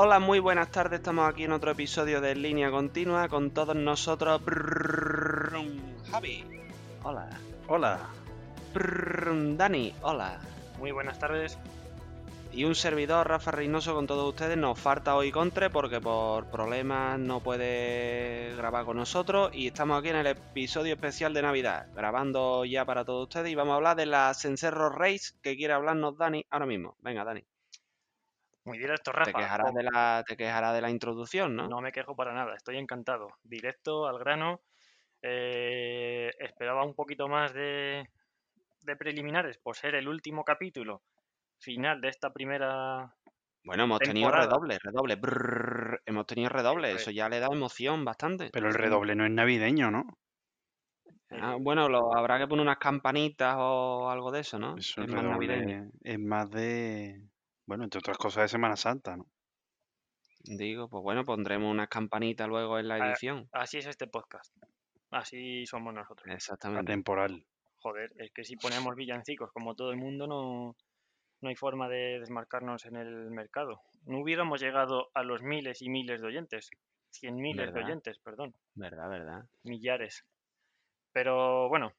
Hola, muy buenas tardes. Estamos aquí en otro episodio de Línea Continua con todos nosotros. Javi. Hola. Hola. Dani. Hola. Muy buenas tardes. Y un servidor, Rafa Reynoso, con todos ustedes. Nos falta hoy Contre porque por problemas no puede grabar con nosotros. Y estamos aquí en el episodio especial de Navidad, grabando ya para todos ustedes. Y vamos a hablar de la Cencerro Race que quiere hablarnos Dani ahora mismo. Venga, Dani. Muy directo, Rafa. Te quejarás, de la, te quejarás de la introducción, ¿no? No me quejo para nada, estoy encantado. Directo, al grano. Eh, esperaba un poquito más de, de preliminares por ser el último capítulo final de esta primera. Bueno, hemos tenido redoble, redoble. brrr, hemos tenido redoble, Eso eso es. ya le da emoción bastante. Pero el redoble no es navideño, ¿no? Ah, bueno, lo, habrá que poner unas campanitas o algo de eso, ¿no? Eso es más navideño. es más de. Bueno, entre otras cosas de Semana Santa, ¿no? Digo, pues bueno, pondremos unas campanitas luego en la edición. Así es este podcast. Así somos nosotros. Exactamente. Atemporal. Joder, es que si ponemos villancicos como todo el mundo, no, no hay forma de desmarcarnos en el mercado. No hubiéramos llegado a los miles y miles de oyentes. Cien miles de oyentes, perdón. Verdad, verdad. Millares. Pero bueno,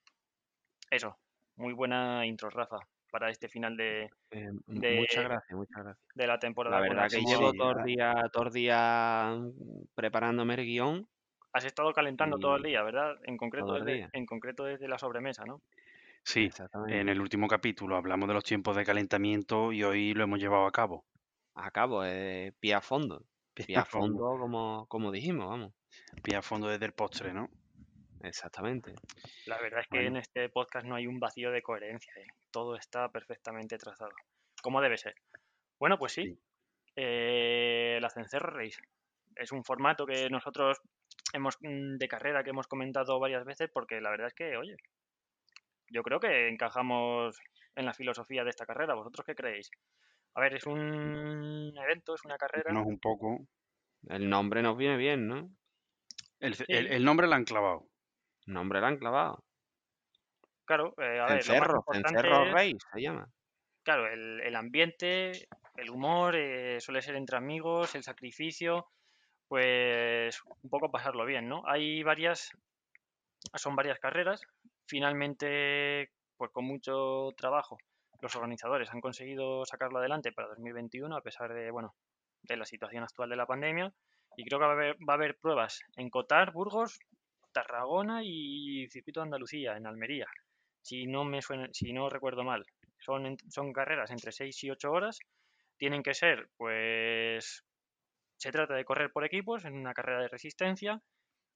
eso. Muy buena intro, Rafa, para este final de, Eh, De- Muchas gracias, muchas gracias. de la temporada. La verdad que llevo sí, todo el día, todo el día preparándome el guion. Has estado calentando todo el día, ¿verdad? En concreto, desde, día. en concreto desde la sobremesa, ¿no? Sí, en el último capítulo hablamos de los tiempos de calentamiento y hoy lo hemos llevado a cabo. A cabo, eh, pie a fondo. Pie a fondo, como, como dijimos, vamos. Pie a fondo desde el postre, ¿no? Exactamente. La verdad es que Bueno. en este podcast no hay un vacío de coherencia, ¿eh? Todo está perfectamente trazado. Como debe ser. Bueno, pues sí. Sí. eh, la Cencerro Race. Es un formato que nosotros hemos mm, de carrera que hemos comentado varias veces porque la verdad es que, oye, yo creo que encajamos en la filosofía de esta carrera. ¿Vosotros qué creéis? A ver, es un evento, es una carrera. No es un poco. El nombre nos viene bien, ¿no? El, el- el nombre lo han clavado. Nombre lo han clavado. Claro, eh, a ver, lo más Rey se llama. Claro, el, el ambiente, el humor, eh, suele ser entre amigos, el sacrificio, pues un poco pasarlo bien, ¿no? Hay varias, son varias carreras. Finalmente, pues con mucho trabajo, los organizadores han conseguido sacarlo adelante para 2021, a pesar de, bueno, de la situación actual de la pandemia. Y creo que va a haber, va a haber pruebas en Cotar, Burgos, Tarragona y Circuito de Andalucía, en Almería. Si no me suena, si no recuerdo mal. Son, carreras entre 6 y 8 horas. Tienen que ser, pues, se trata de correr por equipos en una carrera de resistencia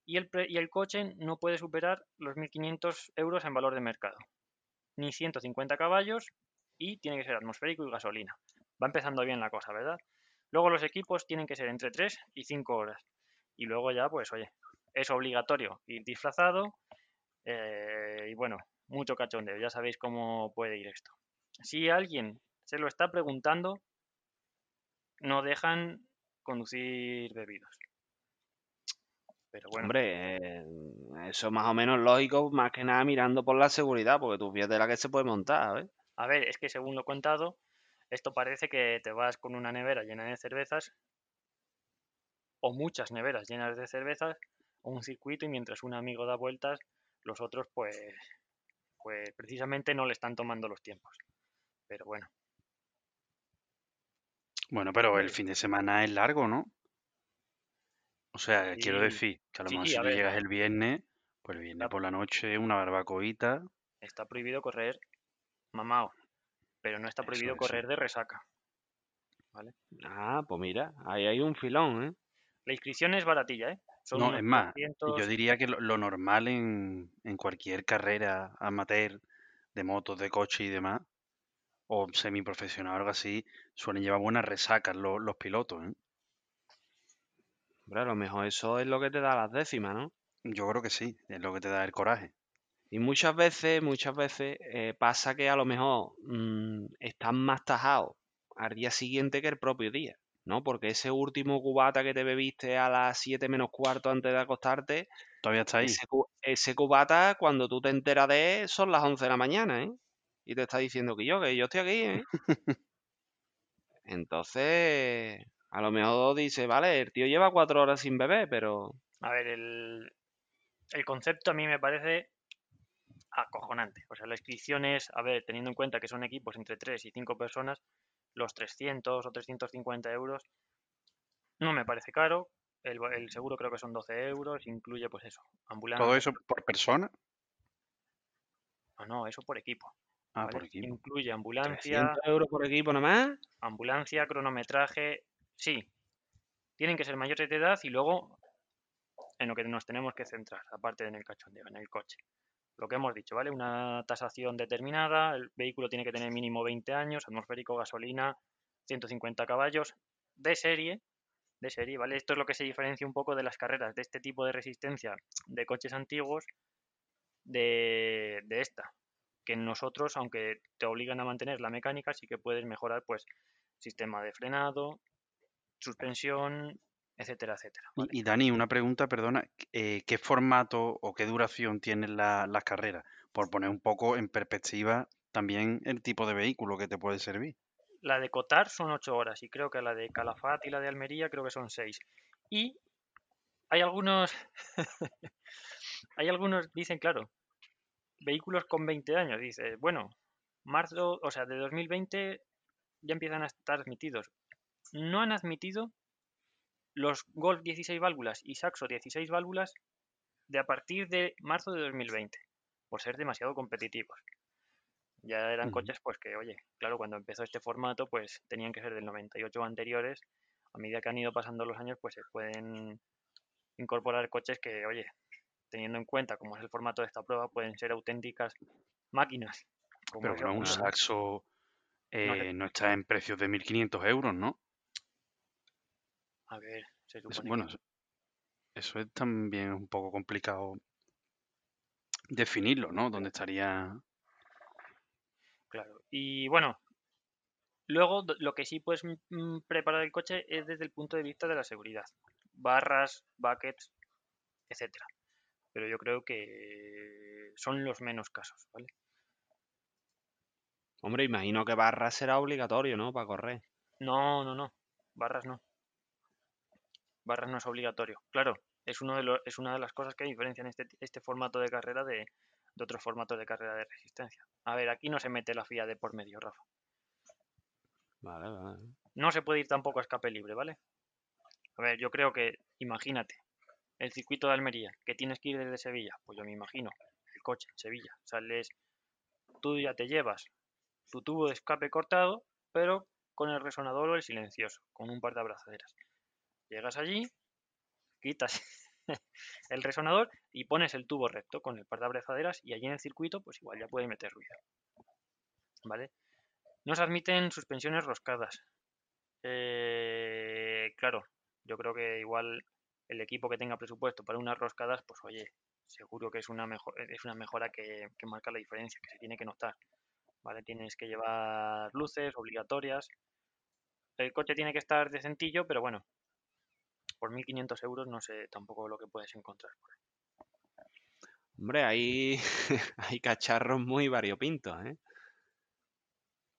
y el, y el coche no puede superar los 1.500 euros en valor de mercado, ni 150 caballos y tiene que ser atmosférico y gasolina. Va empezando bien la cosa, ¿verdad? Luego los equipos tienen que ser entre 3 y 5 horas. Y luego ya, pues, oye, es obligatorio ir disfrazado eh, y bueno, mucho cachondeo. Ya sabéis cómo puede ir esto. Si alguien se lo está preguntando, no dejan conducir bebidos. Pero bueno, Hombre, eh, eso más o menos lógico, más que nada mirando por la seguridad, porque tú fíjate la que se puede montar, ¿sabes? a ver, es que según lo he contado, esto parece que te vas con una nevera llena de cervezas o muchas neveras llenas de cervezas o un circuito y mientras un amigo da vueltas, los otros pues pues precisamente no le están tomando los tiempos. Pero bueno, Bueno, pero el fin de semana es largo, ¿no? O sea, quiero decir que a lo sí, mejor si tú llegas el viernes, pues el viernes por la noche, una barbacoita. está prohibido correr mamao, pero no está prohibido eso. correr de resaca. Ah, pues mira, ahí hay un filón, ¿eh? La inscripción es baratilla, ¿eh? Son No, es más, 300 yo diría que lo, lo normal en, en cualquier carrera amateur de motos, de coche y demás, o semiprofesional o algo así, suelen llevar buenas resacas los, los pilotos, ¿eh? Hombre, a lo mejor eso es lo que te da las décimas, ¿no? Yo creo que sí, es lo que te da el coraje. Y muchas veces, muchas veces eh, pasa que a lo mejor mm, están más tajados al día siguiente que el propio día, ¿no? Porque ese último cubata que te bebiste a las 7 menos cuarto antes de acostarte, Todavía está ahí. ese, cu- ese cubata, cuando tú te enteras de él, son las 11 de la mañana, ¿eh? Y te está diciendo que yo, que yo estoy aquí, ¿eh? Entonces, A lo mejor dice, vale, el tío lleva cuatro horas sin beber, pero A ver, el, el concepto a mí me parece acojonante. O sea, la inscripción es, a ver, teniendo en cuenta que son equipos entre 3 y 5 personas, los 300 o 350 euros no me parece caro. El, seguro creo que son 12 euros, incluye pues eso, ambulancia. ¿Todo eso por persona? Ah, no, eso por equipo. Ah, ¿vale? por equipo. Incluye ambulancia, 300 euros por equipo nomás. ambulancia, cronometraje, sí. Tienen que ser mayores de edad y luego en lo que nos tenemos que centrar, aparte en el cachondeo, en el coche. Lo que hemos dicho, ¿vale? Una tasación determinada, el vehículo tiene que tener mínimo 20 años, atmosférico, gasolina, 150 caballos, de serie, de serie, ¿vale? Esto es lo que se diferencia un poco de las carreras de este tipo de resistencia de coches antiguos de, de esta, que nosotros, aunque te obligan a mantener la mecánica, sí que puedes mejorar, pues, sistema de frenado, suspensión, etcétera, etcétera. ¿vale? Y, y Dani, una pregunta, perdona, eh, ¿qué formato o qué duración tienen la- las carreras? Por poner un poco en perspectiva también el tipo de vehículo que te puede servir. La de Cotar son 8 horas y creo que la de Calafat y la de Almería creo que son 6. Y hay algunos, hay algunos, dicen, claro, vehículos con 20 años. Dice, bueno, marzo, o sea, de 2020 ya empiezan a estar admitidos. No han admitido los Golf 16 válvulas y Saxo 16 válvulas de a partir de marzo de 2020, por ser demasiado competitivos. Ya eran coches, pues que, oye, claro, cuando empezó este formato, pues tenían que ser del 98 o anteriores. A medida que han ido pasando los años, pues se pueden incorporar coches que, oye, teniendo en cuenta cómo es el formato de esta prueba, pueden ser auténticas máquinas. Como Pero bueno, un saxo eh, no está en precios de 1.500 euros, ¿no? A ver, se supone bueno, que... eso- eso es también un poco complicado definirlo, ¿no? ¿Dónde estaría? Claro. Y bueno, luego lo que sí puedes preparar el coche es desde el punto de vista de la seguridad. Barras, buckets, etcétera. Pero yo creo que son los menos casos, ¿vale? Hombre, imagino que barra será obligatorio, ¿no? Para correr. No, no, no. Barras no. Barras no es obligatorio. Claro, es, uno de los, es una de las cosas que diferencian este, este formato de carrera de, de otros formatos de carrera de resistencia. A ver, aquí no se mete la FIA de por medio, Rafa. Vale, vale. No se puede ir tampoco a escape libre, ¿vale? A ver, yo creo que, imagínate, el circuito de Almería, que tienes que ir desde Sevilla, pues yo me imagino, el coche en Sevilla, sales, tú ya te llevas tu tubo de escape cortado, pero con el resonador o el silencioso, con un par de abrazaderas. Llegas allí, quitas el resonador y pones el tubo recto con el par de abrazaderas y allí en el circuito, pues igual ya puede meter ruido. ¿Vale? No se admiten suspensiones roscadas. Eh, claro, yo creo que igual el equipo que tenga presupuesto para unas roscadas, pues oye, seguro que es una, mejor, es una mejora que, que marca la diferencia, que se tiene que notar. ¿Vale? Tienes que llevar luces obligatorias. El coche tiene que estar decentillo, pero bueno, por 1.500 euros no sé tampoco lo que puedes encontrar. por ahí. Hombre, hay, hay cacharros muy variopintos, ¿eh?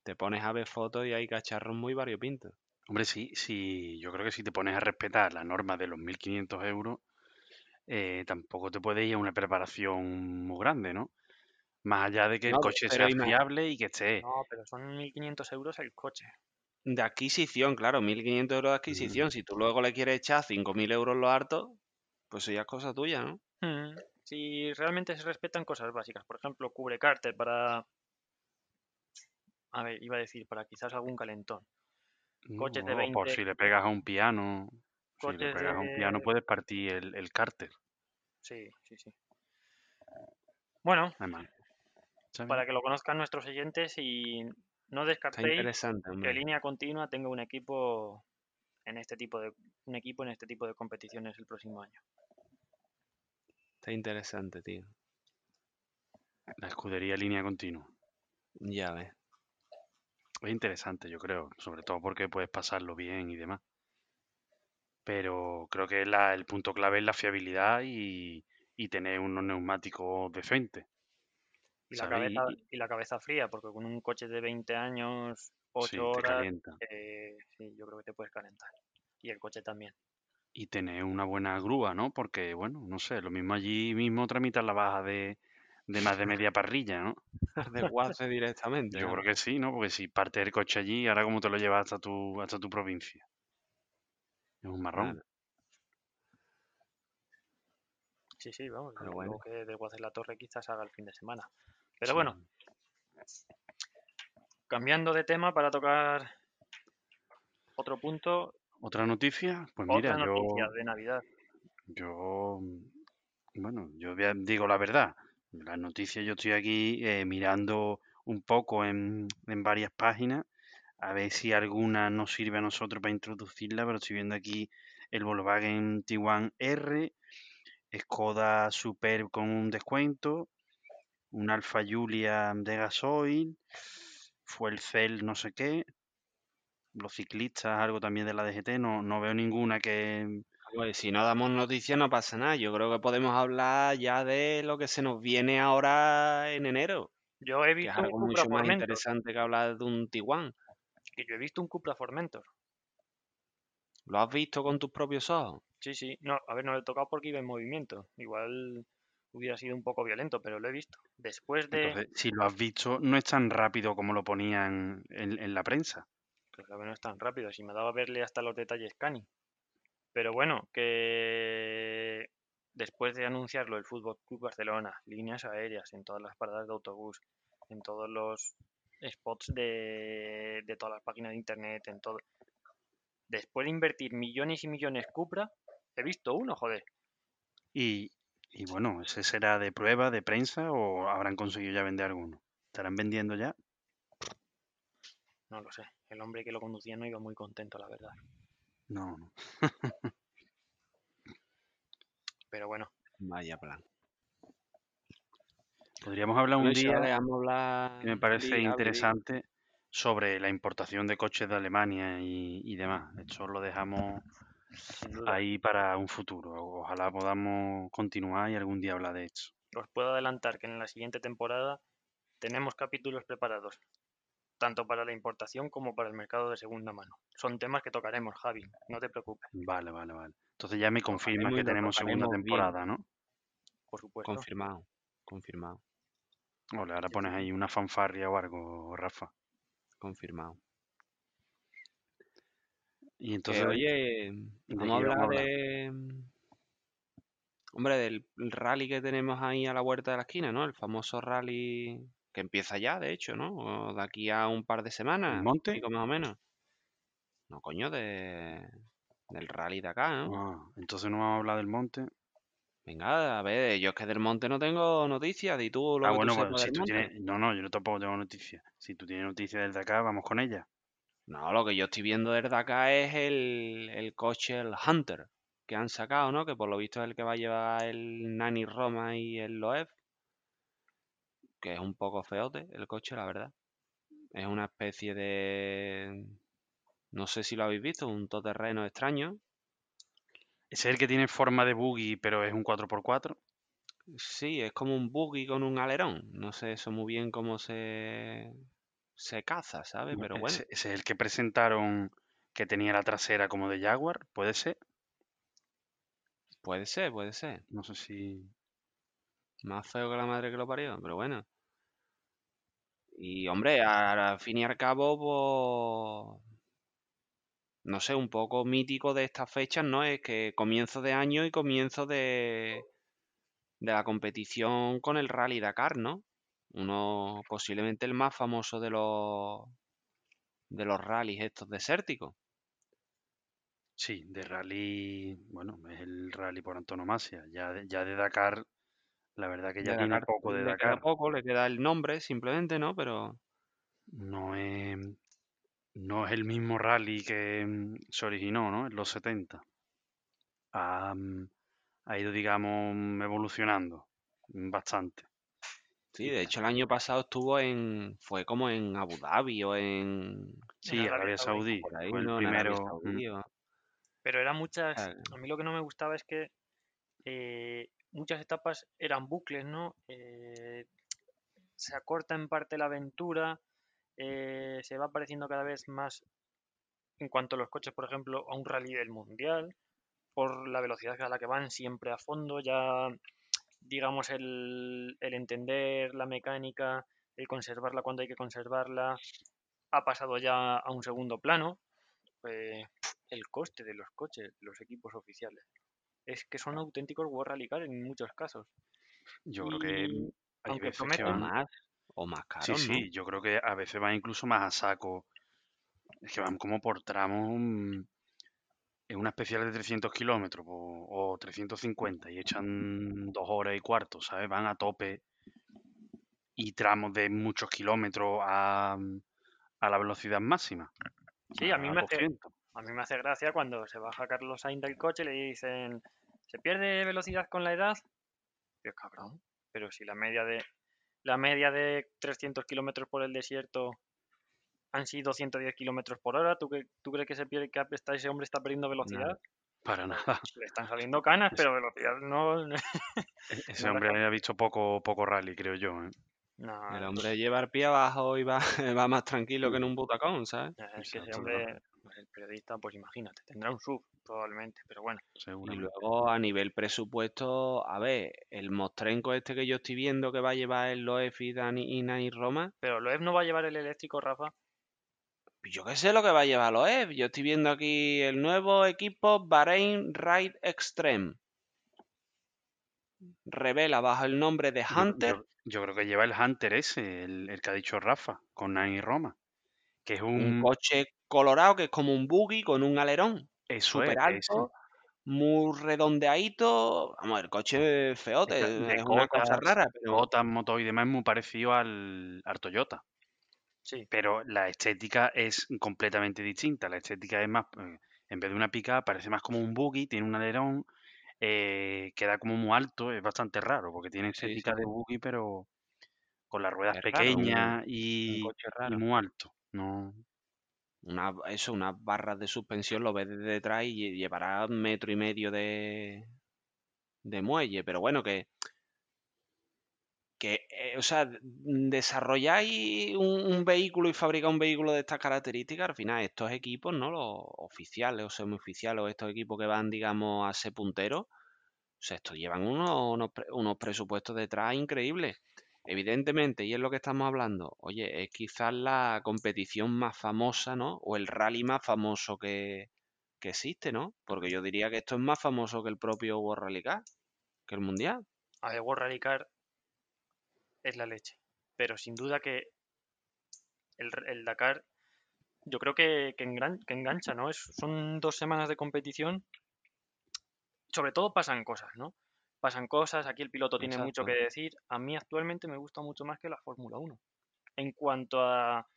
Te pones a ver fotos y hay cacharros muy variopintos. Hombre, sí, sí, yo creo que si te pones a respetar la norma de los 1.500 euros, eh, tampoco te puede ir a una preparación muy grande, ¿no? Más allá de que el coche sea fiable y que esté. No, pero son 1.500 euros el coche. De adquisición, claro, 1.500 euros de adquisición. Si tú luego le quieres echar 5.000 euros lo harto, pues eso ya es cosa tuya, ¿no? Mm, Si realmente se respetan cosas básicas, por ejemplo, cubre cárter para... A ver, iba a decir, para quizás algún calentón. ¿no? coches de O por 20 si le pegas a un piano, si le pegas a un piano de- puedes partir el, el cárter, Sí, sí, sí. Bueno, para que lo conozcan nuestros oyentes y no descartéis que línea continua tenga un equipo en este tipo de un equipo en este tipo de competiciones el próximo año. Está interesante, tío. La escudería línea continua. Ya ves. Es interesante, yo creo, sobre todo porque puedes pasarlo bien y demás. Pero creo que la- el punto clave es la fiabilidad y, y tener unos neumáticos decentes. Y la, cabeza, y la cabeza fría, porque con un coche de 20 años, 8 sí, te horas, calienta. eh, sí, yo creo que te puedes calentar. y el coche también. Y tener una buena grúa, ¿no? Porque, bueno, no sé, lo mismo allí mismo tramitar la baja de, de más de media parrilla, ¿no? De Guace directamente. Yo ¿no? creo que sí, ¿no? Porque si parte el coche allí, ahora cómo te lo llevas hasta tu, hasta tu provincia. Es un marrón. Claro. Sí, sí, vamos. Pero bueno. que de Guace la Torre quizás haga el fin de semana. Pero bueno, cambiando de tema para tocar otro punto, Otra noticia, pues otra mira, yo, noticia de Navidad. yo, bueno, yo digo la verdad. Las noticias yo estoy aquí eh, mirando un poco en, en varias páginas a ver si alguna nos sirve a nosotros para introducirla, pero estoy viendo aquí el Volkswagen Tiguan R, Skoda Superb con un descuento, un Alfa Giulia de gasoil, fue el Cel no sé qué, los ciclistas, algo también de la DGT, no, no veo ninguna que... Pues si no damos noticias no pasa nada. Yo creo que podemos hablar ya de lo que se nos viene ahora en enero, Yo he que es visto un algo Cupra mucho más Formentor, interesante que hablar de un Tiguan. que yo he visto un Cupra Formentor. ¿Lo has visto con tus propios ojos? Sí, sí. No, a ver, no lo he tocado porque iba en movimiento. Igual hubiera sido un poco violento, pero lo he visto. Después de... Entonces, si lo has visto, no es tan rápido como lo ponían en, en la prensa. Claro que no es tan rápido, si me daba a verle hasta los detalles Cani. Pero bueno, que después de anunciarlo el Fútbol Club Barcelona, líneas aéreas en todas las paradas de autobús, en todos los spots de, de todas las páginas de internet, en todo. Después de invertir millones y millones Cupra, he visto uno, joder. Y, y bueno, ¿ese será de prueba, de prensa o habrán conseguido ya vender alguno? ¿Estarán vendiendo ya? No lo sé. El hombre que lo conducía no iba muy contento, la verdad. No, no. Pero bueno, Vaya plan. Podríamos hablar un día hablar... que me parece interesante sobre la importación de coches de Alemania y, y demás. Esto lo dejamos ahí para un futuro. Ojalá podamos continuar y algún día hablar de esto. Os puedo adelantar que en la siguiente temporada tenemos capítulos preparados, tanto para la importación como para el mercado de segunda mano. Son temas que tocaremos, Javi, no te preocupes, Vale, vale, vale. Entonces ya me confirma que tenemos segunda bien. temporada, ¿no? por supuesto. Confirmado, confirmado, Ole, ahora pones ahí una fanfarria o algo, Rafa. Confirmado. Y entonces, oye, ¿de vamos a hablar de... Hombre, del rally que tenemos ahí a la vuelta de la esquina, ¿no? El famoso rally que empieza ya, de hecho, ¿no? O de aquí a un par de semanas, monte? más o menos. No, coño, de... del rally de acá, ¿no? Ah, entonces no vamos a hablar del monte. Venga, a ver, yo es que del monte no tengo noticias, di tú lo Ah, que tú bueno, pues si tú tienes... No, no, yo tampoco tengo noticias. Si tú tienes noticias desde acá, vamos con ella. No, lo que yo estoy viendo desde acá es el, el coche, el Hunter, que han sacado, ¿no? Que por lo visto es el que va a llevar el Nani Roma y el Loeb. Que es un poco feote el coche, la verdad. Es una especie de... No sé si lo habéis visto, un todoterreno extraño. Ese es el que tiene forma de buggy, pero es un 4x4. Sí, es como un buggy con un alerón. No sé eso muy bien cómo se, se caza, ¿sabes? Pero bueno, Ese, ese es el que presentaron que tenía la trasera como de Jaguar, puede ser. puede ser, puede ser. No sé si... Más feo que la madre que lo parió, pero bueno. Y hombre, al fin y al cabo, pues, no sé, un poco mítico de estas fechas, ¿no? Es que comienzo de año y comienzo de, de la competición con el Rally Dakar, ¿no? Uno, posiblemente el más famoso de los, de los rallies estos desérticos. Sí, de rally, bueno, es el rally por antonomasia. Ya de, ya de Dakar, la verdad que ya De tiene Dakar poco de le queda Dakar. poco, le queda el nombre simplemente, ¿no? Pero No es, no es el mismo rally que mm, se originó, ¿no? En los 70. Ha, mm, ha ido, digamos, mm, evolucionando bastante. sí, de hecho el año pasado estuvo en, fue como en Abu Dhabi o en, Sí, Arabia Arabia Saudí, por ahí, fue el ¿no? En Arabia primero. Saudí o- Pero eran muchas, a mí lo que no me gustaba es que eh, muchas etapas eran bucles, ¿no? Eh, se acorta en parte la aventura, eh, se va pareciendo cada vez más en cuanto a los coches, por ejemplo, a un rally del mundial, por la velocidad a la que van siempre a fondo, ya digamos el, el entender la mecánica, el conservarla cuando hay que conservarla, ha pasado ya a un segundo plano. Eh, el coste de los coches, los equipos oficiales. Es que son auténticos World Rally Car en muchos casos. Yo creo que hay veces que prometen- van... más, o más Sí, caros, ¿no? sí, yo creo que a veces van incluso más a saco. Es que van como por tramos en una especial de 300 kilómetros o, o 350 y echan dos horas y cuarto, ¿sabes? Van a tope y tramos de muchos kilómetros a, a la velocidad máxima. Sí, a mí me hace, 200. a mí me hace gracia cuando se baja Carlos Sainz del coche y le dicen, ¿se pierde velocidad con la edad? Yo, cabrón, pero si la media de la media de 300 kilómetros por el desierto han sido 110 kilómetros por hora, ¿tú, qué- ¿tú crees que, se pierde, que está- ese hombre está perdiendo velocidad? Para nada. Le están saliendo canas, Es- pero velocidad no... E- Ese hombre ha visto poco, poco rally, creo yo. ¿eh? no, El hombre lleva el pie abajo y va, va más tranquilo que en un butacón, ¿sabes? es que ese hombre, pues el periodista, pues imagínate, tendrá un sub probablemente, pero bueno. Y luego a nivel presupuesto, a ver, el mostrenco este que yo estoy viendo que va a llevar el Loef y Dani y Roma, Pero Loeb no va a llevar el eléctrico, Rafa. yo qué sé lo que va a llevar Loef. Yo estoy viendo aquí el nuevo equipo Bahrain Ride Extreme. Revela bajo el nombre de Hunter. yo- yo creo que lleva el Hunter ese, el, el que ha dicho Rafa, con Nani Roma. Que es un un... coche colorado que es como un buggy con un alerón es, súper alto, muy redondeadito. Vamos, el coche es feote, De, de es una cosa rara, pero cotas, motor y demás es muy parecido al, al Toyota. Sí, Pero la estética es completamente distinta. La estética es más, eh, en vez de una pica, parece más como un buggy, tiene un alerón, eh, queda como muy alto, es bastante raro, porque tiene estética sí, de buggy, pero con las ruedas es pequeñas y, y muy alto. No, Una, eso, unas barras de suspensión lo ves desde detrás y lle- llevará metro y medio de, de muelle, pero bueno, que, que eh, o sea, d- desarrolláis un, vehículo y fabricar un vehículo de estas características, al final estos equipos, ¿no? Los oficiales o semioficiales o estos equipos que van, digamos, a ser punteros, o sea, estos llevan unos, unos presupuestos detrás increíbles. Evidentemente, y es lo que estamos hablando, oye, es quizás la competición más famosa, ¿no? O el rally más famoso que, existe, ¿no? Porque yo diría que esto es más famoso que el propio World Rally Car, que el Mundial. a ver, World Rally Car es la leche. Pero sin duda que el, Dakar, yo creo que engancha, ¿no? Es, son dos semanas de competición. Sobre todo pasan cosas, ¿no? Pasan cosas, aquí el piloto tiene mucho que decir. A mí actualmente me gusta mucho más que la Fórmula 1. En cuanto a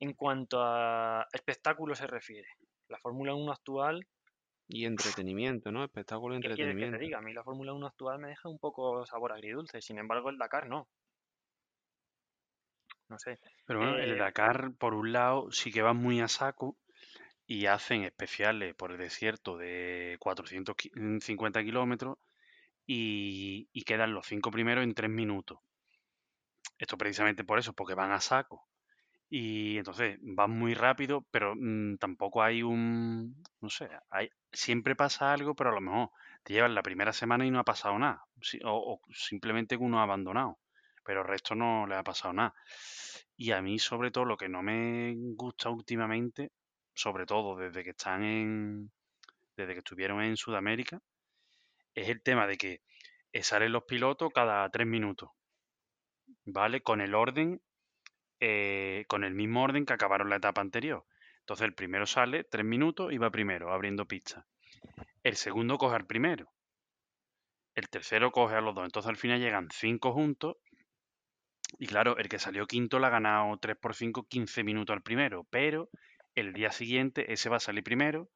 en cuanto a espectáculo se refiere. La Fórmula 1 actual Y entretenimiento, ¿no? Espectáculo y ¿Qué quieres que te entretenimiento. diga? A mí la Fórmula 1 actual me deja un poco sabor agridulce. Sin embargo, el Dakar no. No sé. Pero bueno, el Eh, Dakar, por un lado, sí que van muy a saco y hacen especiales por el desierto de 450 kilómetros y, quedan los cinco primeros en tres minutos. Esto precisamente por eso, porque van a saco. Y entonces van muy rápido, pero mm, tampoco hay un, no sé, hay, siempre pasa algo, pero a lo mejor te llevan la primera semana y no ha pasado nada. O, o simplemente uno ha abandonado, pero el resto no le ha pasado nada. Y a mí, sobre todo, lo que no me gusta últimamente, sobre todo desde que están en, desde que estuvieron en Sudamérica, es el tema de que eh, salen los pilotos cada tres minutos, ¿vale? Con el orden, eh, con el mismo orden que acabaron la etapa anterior. Entonces el primero sale tres minutos y va primero, abriendo pista. El segundo coge al primero. El tercero coge a los dos. Entonces al final llegan cinco juntos. Y claro, el que salió quinto le ha ganado 3 por 5, 15 minutos al primero. Pero el día siguiente ese va a salir primero.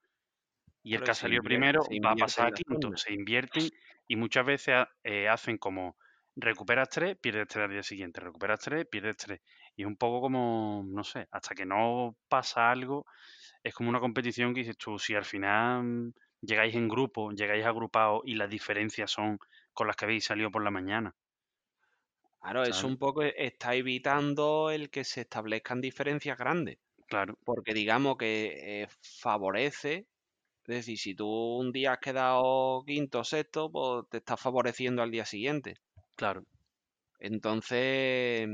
Y el que ha salido primero va a pasar a quinto. Se invierten y muchas veces eh, hacen como recuperas 3, pierdes 3 al día siguiente. Recuperas 3, pierdes 3. Y es un poco como, no sé, hasta que no pasa algo, es como una competición que dices tú, si al final llegáis en grupo, llegáis agrupados y las diferencias son con las que habéis salido por la mañana. Claro, eso ¿sabes? un poco e- está evitando el que se establezcan diferencias grandes. Claro, porque digamos que eh, favorece, es decir, si tú un día has quedado quinto o sexto, pues te está favoreciendo al día siguiente. claro. Entonces,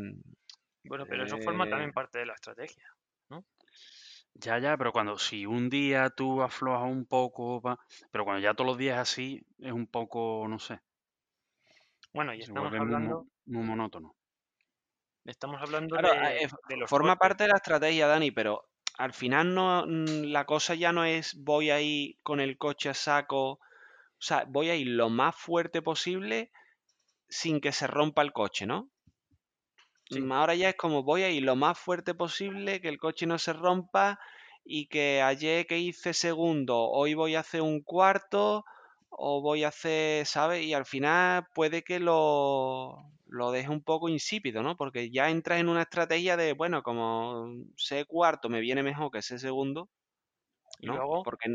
Bueno, pero eso forma Eh, también parte de la estrategia. Ya, ya, pero cuando si un día tú aflojas un poco, pa- pero cuando ya todos los días es así, es un poco, no sé, Bueno, y estamos muy, hablando, muy monótono. estamos hablando Claro, de, eh, de los forma parte de la estrategia, Dani, pero al final no mm, la cosa ya no es voy a ir con el coche a saco, o sea, voy a ir lo más fuerte posible sin que se rompa el coche, ¿no? Sí. Mm, Ahora ya es como voy a ir lo más fuerte posible, que el coche no se rompa y que ayer que hice segundo, hoy voy a hacer un cuarto o voy a hacer, ¿sabes? Y al final puede que lo, lo deje un poco insípido, ¿no? Porque ya entras en una estrategia de, bueno, como sé cuarto me viene mejor que sé segundo, Y ¿no? luego, Porque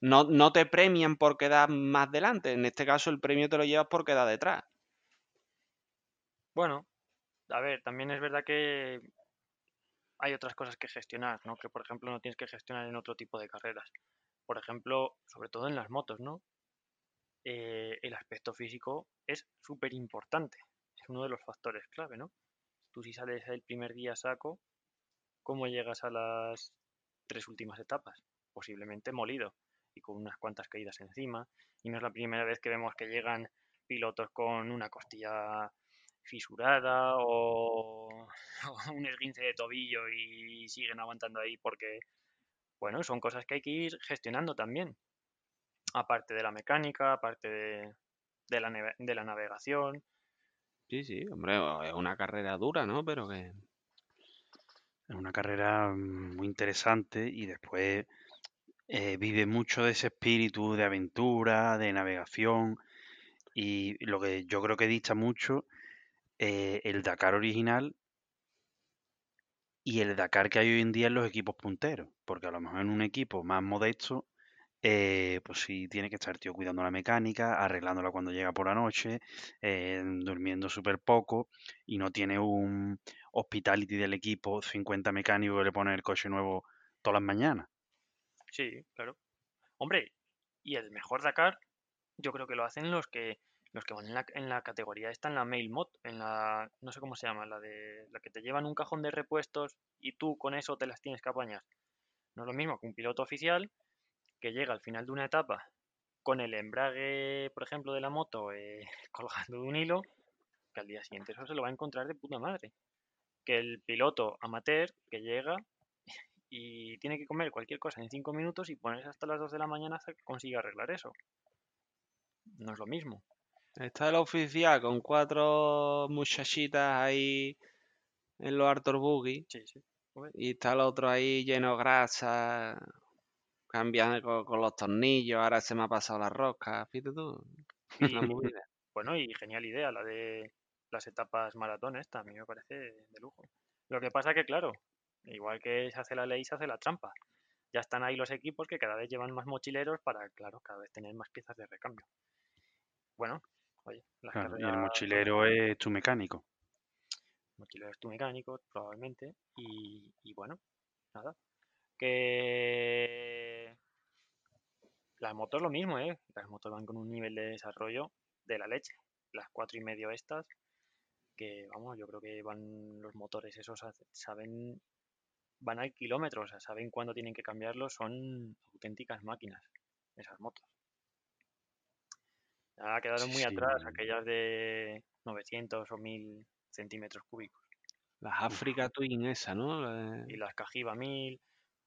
no, no te premian por quedar más delante. En este caso el premio te lo llevas por quedar detrás. bueno, a ver, también es verdad que hay otras cosas que gestionar, ¿no? Que por ejemplo no tienes que gestionar en otro tipo de carreras. Por ejemplo, sobre todo en las motos, ¿no? Eh, el aspecto físico es súper importante. Uno de los factores clave, ¿no? Tú si sales el primer día saco, ¿cómo llegas a las tres últimas etapas? Posiblemente molido y con unas cuantas caídas encima. Y no es la primera vez que vemos que llegan pilotos con una costilla fisurada o, un esguince de tobillo y siguen aguantando ahí porque, bueno, son cosas que hay que ir gestionando también. Aparte de la mecánica, aparte de, de la, de la navegación. Sí, sí, hombre, es una carrera dura, ¿no? Pero que... Es una carrera muy interesante y después eh, vive mucho de ese espíritu de aventura, de navegación y lo que yo creo que dista mucho eh, el Dakar original y el Dakar que hay hoy en día en los equipos punteros, porque a lo mejor en un equipo más modesto, eh, pues sí tiene que estar tío cuidando la mecánica, arreglándola cuando llega por la noche, eh, durmiendo súper poco y no tiene un hospitality del equipo, 50 mecánicos que le ponen el coche nuevo todas las mañanas. Sí, claro. Hombre, y el mejor Dakar, yo creo que lo hacen los que los que van en la, en la categoría esta, en la Mail Mod, en la, no sé cómo se llama, la de la que te llevan un cajón de repuestos y tú con eso te las tienes que apañar. No es lo mismo que un piloto oficial que llega al final de una etapa con el embrague, por ejemplo, de la moto eh, colgando de un hilo, que al día siguiente eso se lo va a encontrar de puta madre. Que el piloto amateur que llega y tiene que comer cualquier cosa en 5 minutos y ponerse hasta las 2 de la mañana hasta que consiga arreglar eso. No es lo mismo. Está el oficial con cuatro muchachitas ahí en los Arthur Buggy Sí, sí. Y está el otro ahí lleno de grasa, cambiando con, con los tornillos, ahora se me ha pasado la rosca, fíjate tú, una Y movida. bueno, y genial idea la de las etapas a mí me parece de lujo. Lo que pasa que, claro, igual que se hace la ley, se hace la trampa. Ya están ahí los equipos que cada vez llevan más mochileros para, claro, cada vez tener más piezas de recambio. Bueno, oye, las Claro, y el carreras, mochilero es tu mecánico. mochilero es tu mecánico, probablemente, y, y bueno, nada. Que las motos lo mismo, ¿eh? Las motos van con un nivel de desarrollo de la leche. Las cuatro y medio estas, que vamos, yo creo que van los motores esos, saben, van al kilómetro, o sea, saben cuándo tienen que cambiarlos, son auténticas máquinas, esas motos. Ya quedaron muy Sí, atrás sí. aquellas de 900 o 1000 centímetros cúbicos. Las Africa Twin esa, ¿no? La de- Y las Cajiva 1000,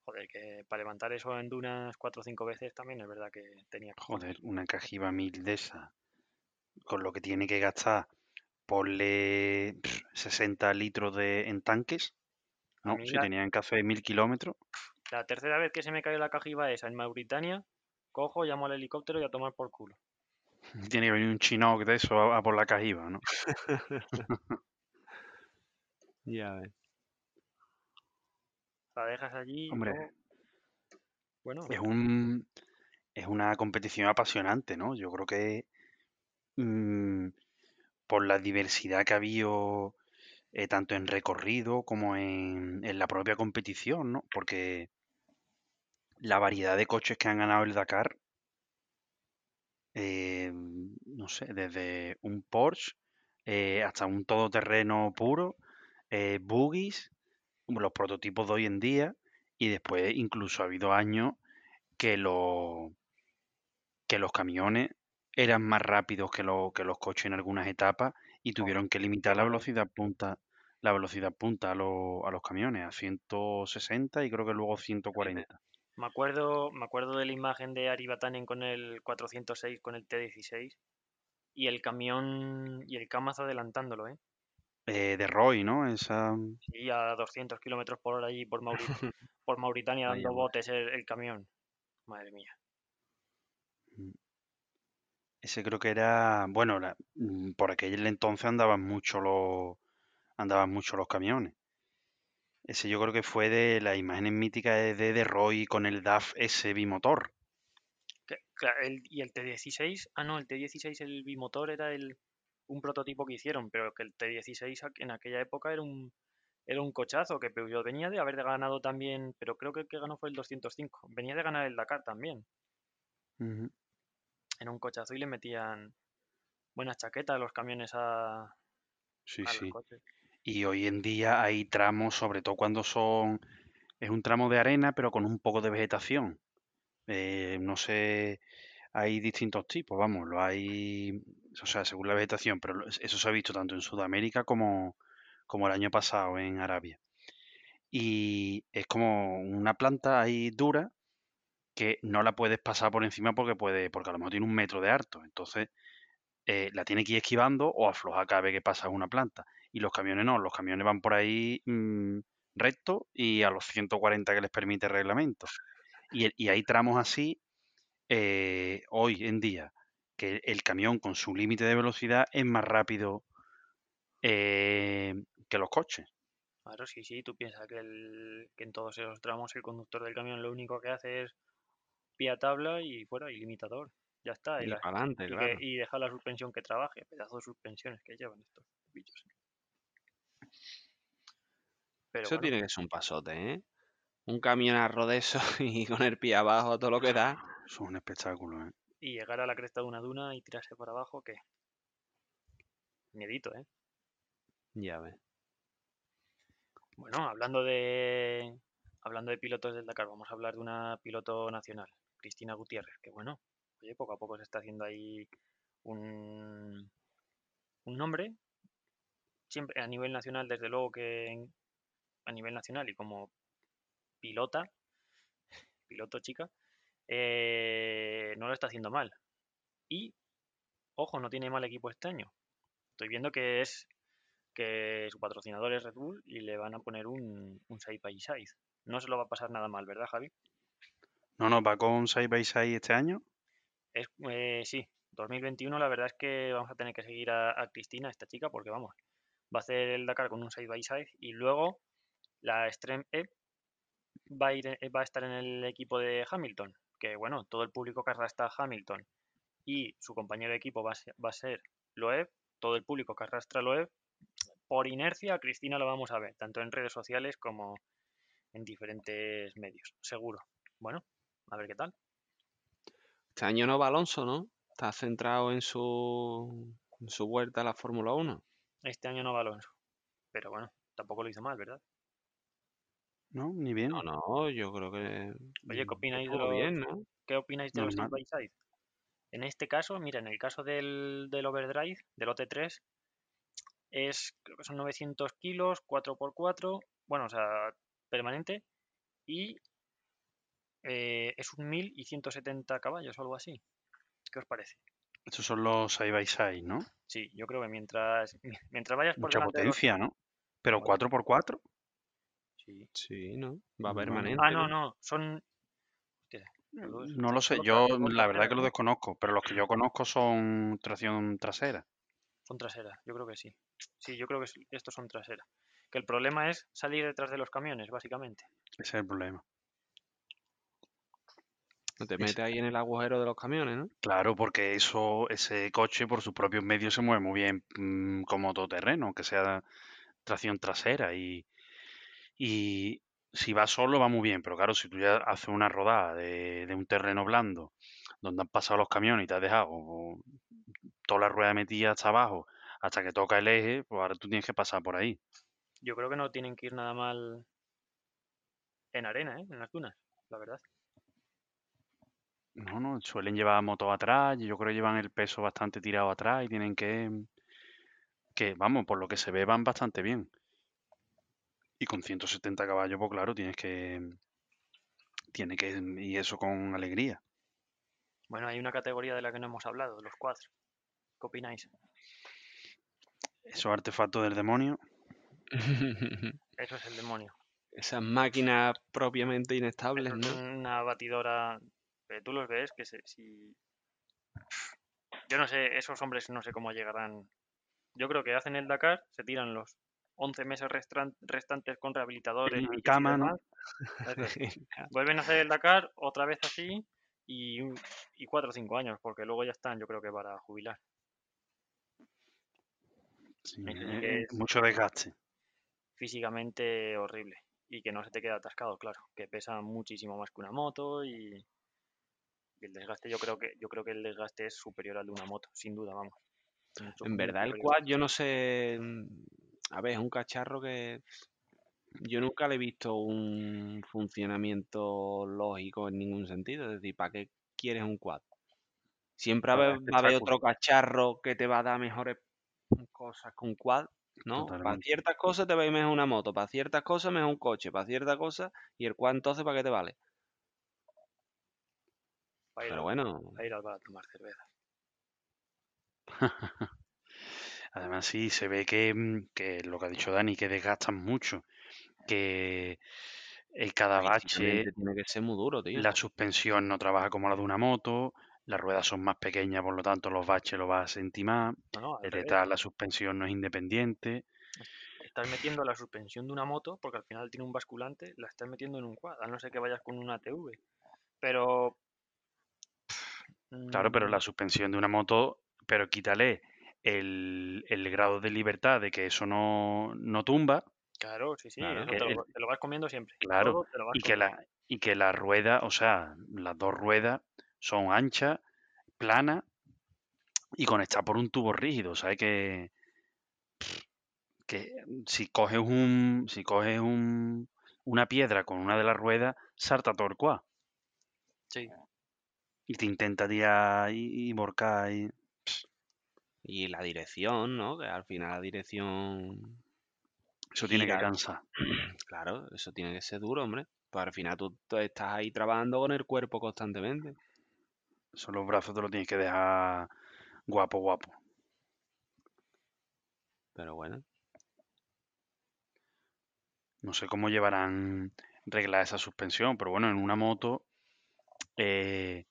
joder, que para levantar eso en dunas cuatro o cinco veces también es verdad que tenía que Joder, una cajiva mil de esa, con lo que tiene que gastar, ponle pf, 60 litros de, en tanques. No, si la- tenían que hacer mil kilómetros, La tercera vez que se me cayó la cajiva esa en Mauritania, cojo, llamo al helicóptero y a tomar por culo. tiene que venir un chinook de eso a, a por la cajiva, ¿no? Ya ves. La dejas allí Hombre, Bueno, es un es una competición apasionante, ¿no? Yo creo que mm, por la diversidad que ha habido eh, tanto en recorrido como en, en la propia competición, ¿no? Porque la variedad de coches que han ganado el Dakar, eh, no sé, desde un Porsche eh, hasta un todoterreno puro, eh, buggies, los prototipos de hoy en día, y después incluso ha habido años que, lo- que los camiones eran más rápidos que, lo- que los coches en algunas etapas y tuvieron que limitar la velocidad punta, la velocidad punta a, lo- a los camiones a 160 y creo que luego 140. Me acuerdo, me acuerdo de la imagen de Ari Vatanen con el 406, con el T16 y el camión y el Kamaz adelantándolo, ¿eh? Eh, de Roy, ¿no? Esa, Y a 200 kilómetros por hora allí por, Mauri- por Mauritania dando botes el, el camión. Madre mía. ese creo que era, bueno, la- mm, por aquel entonces andaban mucho los, andaban mucho los camiones. Ese yo creo que fue de las imágenes míticas de, de, de Roy con el DAF S bimotor. Que- cla- el- y el T16, ah no, el T16 el bimotor era el, un prototipo que hicieron, pero que el T16 aqu- en aquella época era un, era un cochazo que Peugeot venía de haber ganado también, pero creo que el que ganó fue el 205, venía de ganar el Dakar también, Ujú. era un cochazo y le metían buenas chaquetas a los camiones a, Sí, a los sí. coches. Y hoy en día hay tramos, sobre todo cuando son, es un tramo de arena, pero con un poco de vegetación. Eh, no sé, hay distintos tipos, vamos, lo hay, o sea, según la vegetación, pero eso se ha visto tanto en Sudamérica como, como el año pasado en Arabia. Y es como una planta ahí dura que no la puedes pasar por encima porque puede, porque a lo mejor tiene un metro de harto. Entonces, eh, la tiene que ir esquivando o afloja cada vez que pasa una planta. Y los camiones no, los camiones van por ahí mm, recto y a los 140 que les permite el reglamento. Y hay tramos así eh, hoy en día que el camión con su límite de velocidad es más rápido eh, que los coches. Claro, sí, sí, tú piensas que, el, que en todos esos tramos el conductor del camión lo único que hace es pie a tabla y fuera, y limitador. Ya está. Y, Y la- para adelante, y que- claro. y deja la suspensión que trabaje, pedazo de suspensiones que llevan estos bichos. Pero Eso bueno, tiene que ser un pasote, ¿eh? Un camión arro de eso y con el pie abajo a todo lo que da. Eso es un espectáculo, ¿eh? Y llegar a la cresta de una duna y tirarse para abajo, ¿qué? Miedito, ¿eh? Ya ves. Bueno, hablando de hablando de pilotos del Dakar, vamos a hablar de una piloto nacional, Cristina Gutiérrez, que bueno, oye, poco a poco se está haciendo ahí un, un nombre, siempre a nivel nacional, desde luego que a nivel nacional y como pilota, piloto chica, eh, no lo está haciendo mal. Y, ojo, no tiene mal equipo este año. Estoy viendo que es que su patrocinador es Red Bull y le van a poner un, un side by side. No se lo va a pasar nada mal, ¿verdad, Javi? No, no, va con Side by Side este año. Es, eh, sí, 2021 la verdad es que vamos a tener que seguir a, a Cristina, esta chica, porque vamos, va a hacer el Dakar con un side by side y luego la Extreme E va a, ir, va a estar en el equipo de Hamilton, que bueno, todo el público que arrastra a Hamilton y su compañero de equipo va a ser, va a ser Loeb, todo el público que arrastra a Loeb, por inercia a Cristina lo vamos a ver, tanto en redes sociales como en diferentes medios, seguro. Bueno, a ver qué tal. Este año no va Alonso, ¿no? Está centrado en su, en su vuelta a la Fórmula 1. Este año no va Alonso, pero bueno, tampoco lo hizo mal, ¿verdad? ¿No? Ni bien. No, no, yo creo que. Oye, ¿qué opináis de los, bien, ¿no? ¿qué opináis de los side by side? En este caso, mira, en el caso del, del overdrive, del OT3, es, creo que son 900 kilos, 4x4, bueno, o sea, permanente, y eh, es un 1000 y 170 caballos o algo así. ¿Qué os parece? Estos son los Side by Side, ¿no? Sí, yo creo que mientras, mientras vayas por Mucha delante de los- potencia, ¿no? Pero Bueno. 4x4. Sí. Sí, ¿no? Va Bueno. permanente. Ah, no, no, son... No lo sé, yo la verdad traseras, que lo ¿no? desconozco, pero los que yo conozco son tracción trasera. Son traseras, yo creo que sí. Sí, yo creo que es- estos son traseras. Que el problema es salir detrás de los camiones, básicamente. Ese es el problema. No te Es- metes ahí en el agujero de los camiones, ¿no? Claro, porque eso, ese coche por sus propios medios se mueve muy bien mm, como todoterreno, aunque sea tracción trasera y, y si va solo va muy bien, pero claro, si tú ya haces una rodada de, de un terreno blando donde han pasado los camiones y te has dejado toda la rueda metida hasta abajo hasta que toca el eje, pues ahora tú tienes que pasar por ahí. Yo creo que no tienen que ir nada mal en arena, ¿eh? en las dunas, la verdad. No, no, suelen llevar moto atrás, y yo creo que llevan el peso bastante tirado atrás y tienen que, que, vamos, por lo que se ve van bastante bien. Y con 170 caballos, pues claro, tienes que, tiene que, y eso con alegría. Bueno, hay una categoría de la que no hemos hablado, los quads. ¿Qué opináis? Esos artefactos del demonio. Eso es el demonio. Esas máquinas propiamente inestables, ¿no? es una batidora. eh, Tú los ves que se, si. Yo no sé, esos hombres no sé cómo llegarán. Yo creo que hacen el Dakar, se tiran los 11 meses restantes con rehabilitadores. En y cama, ¿no? demás, eso es. Vuelven a hacer el Dakar otra vez así y, y 4 o 5 años, porque luego ya están, yo creo que para jubilar. Sí, eh, eh, es- mucho desgaste. Físicamente horrible y que no se te queda atascado, claro, que pesa muchísimo más que una moto y, y el desgaste, yo creo que yo creo que el desgaste es superior al de una moto, sin duda, vamos. Mucho, En verdad, el quad, yo no sé. A ver, es un cacharro que. Yo nunca le he visto un funcionamiento lógico en ningún sentido. Es decir, ¿para qué quieres un quad? Siempre va a haber- va a haber espectáculo. otro cacharro que te va a dar mejores cosas un quad, ¿no? Para ciertas cosas te va a ir mejor una moto, para ciertas cosas mejor un coche, para ciertas cosas. ¿Y el quad entonces para qué te vale? Para ir, Pero al, bueno, para ir al bar a tomar cerveza. Además, sí, se ve que, mm, que lo que ha dicho Dani, que desgastan mucho, que el cada bache, tiene que ser muy duro, tío. la suspensión no trabaja como la de una moto, las ruedas son más pequeñas, por lo tanto los baches los vas a sentir más, No, no, al el revés. detrás la suspensión no es independiente, Estás metiendo la suspensión de una moto, porque al final tiene un basculante, la estás metiendo en un quad, a no ser que vayas con una TV. Pero. claro, pero mm, la suspensión de una moto, pero quítale el, el grado de libertad de que eso no, no tumba, Claro, sí, sí, Claro. eso Que te, lo, te lo vas comiendo siempre. Claro, y que comiendo. la, y que la rueda, o sea, las dos ruedas son anchas, planas y conectadas por un tubo rígido, ¿sabes? Que, que si coges un, si coges un, una piedra con una de las ruedas, salta todo el cuá Sí, y te intenta tirar y, y volcar y Y la dirección, ¿no? Que al final la dirección. eso tiene que cansar. Claro, eso tiene que ser duro, hombre. Pues al final tú, estás ahí trabajando con el cuerpo constantemente. Eso los brazos te lo tienes que dejar guapo, guapo. Pero bueno, No sé cómo llevarán reglada esa suspensión, pero bueno, en una moto eh,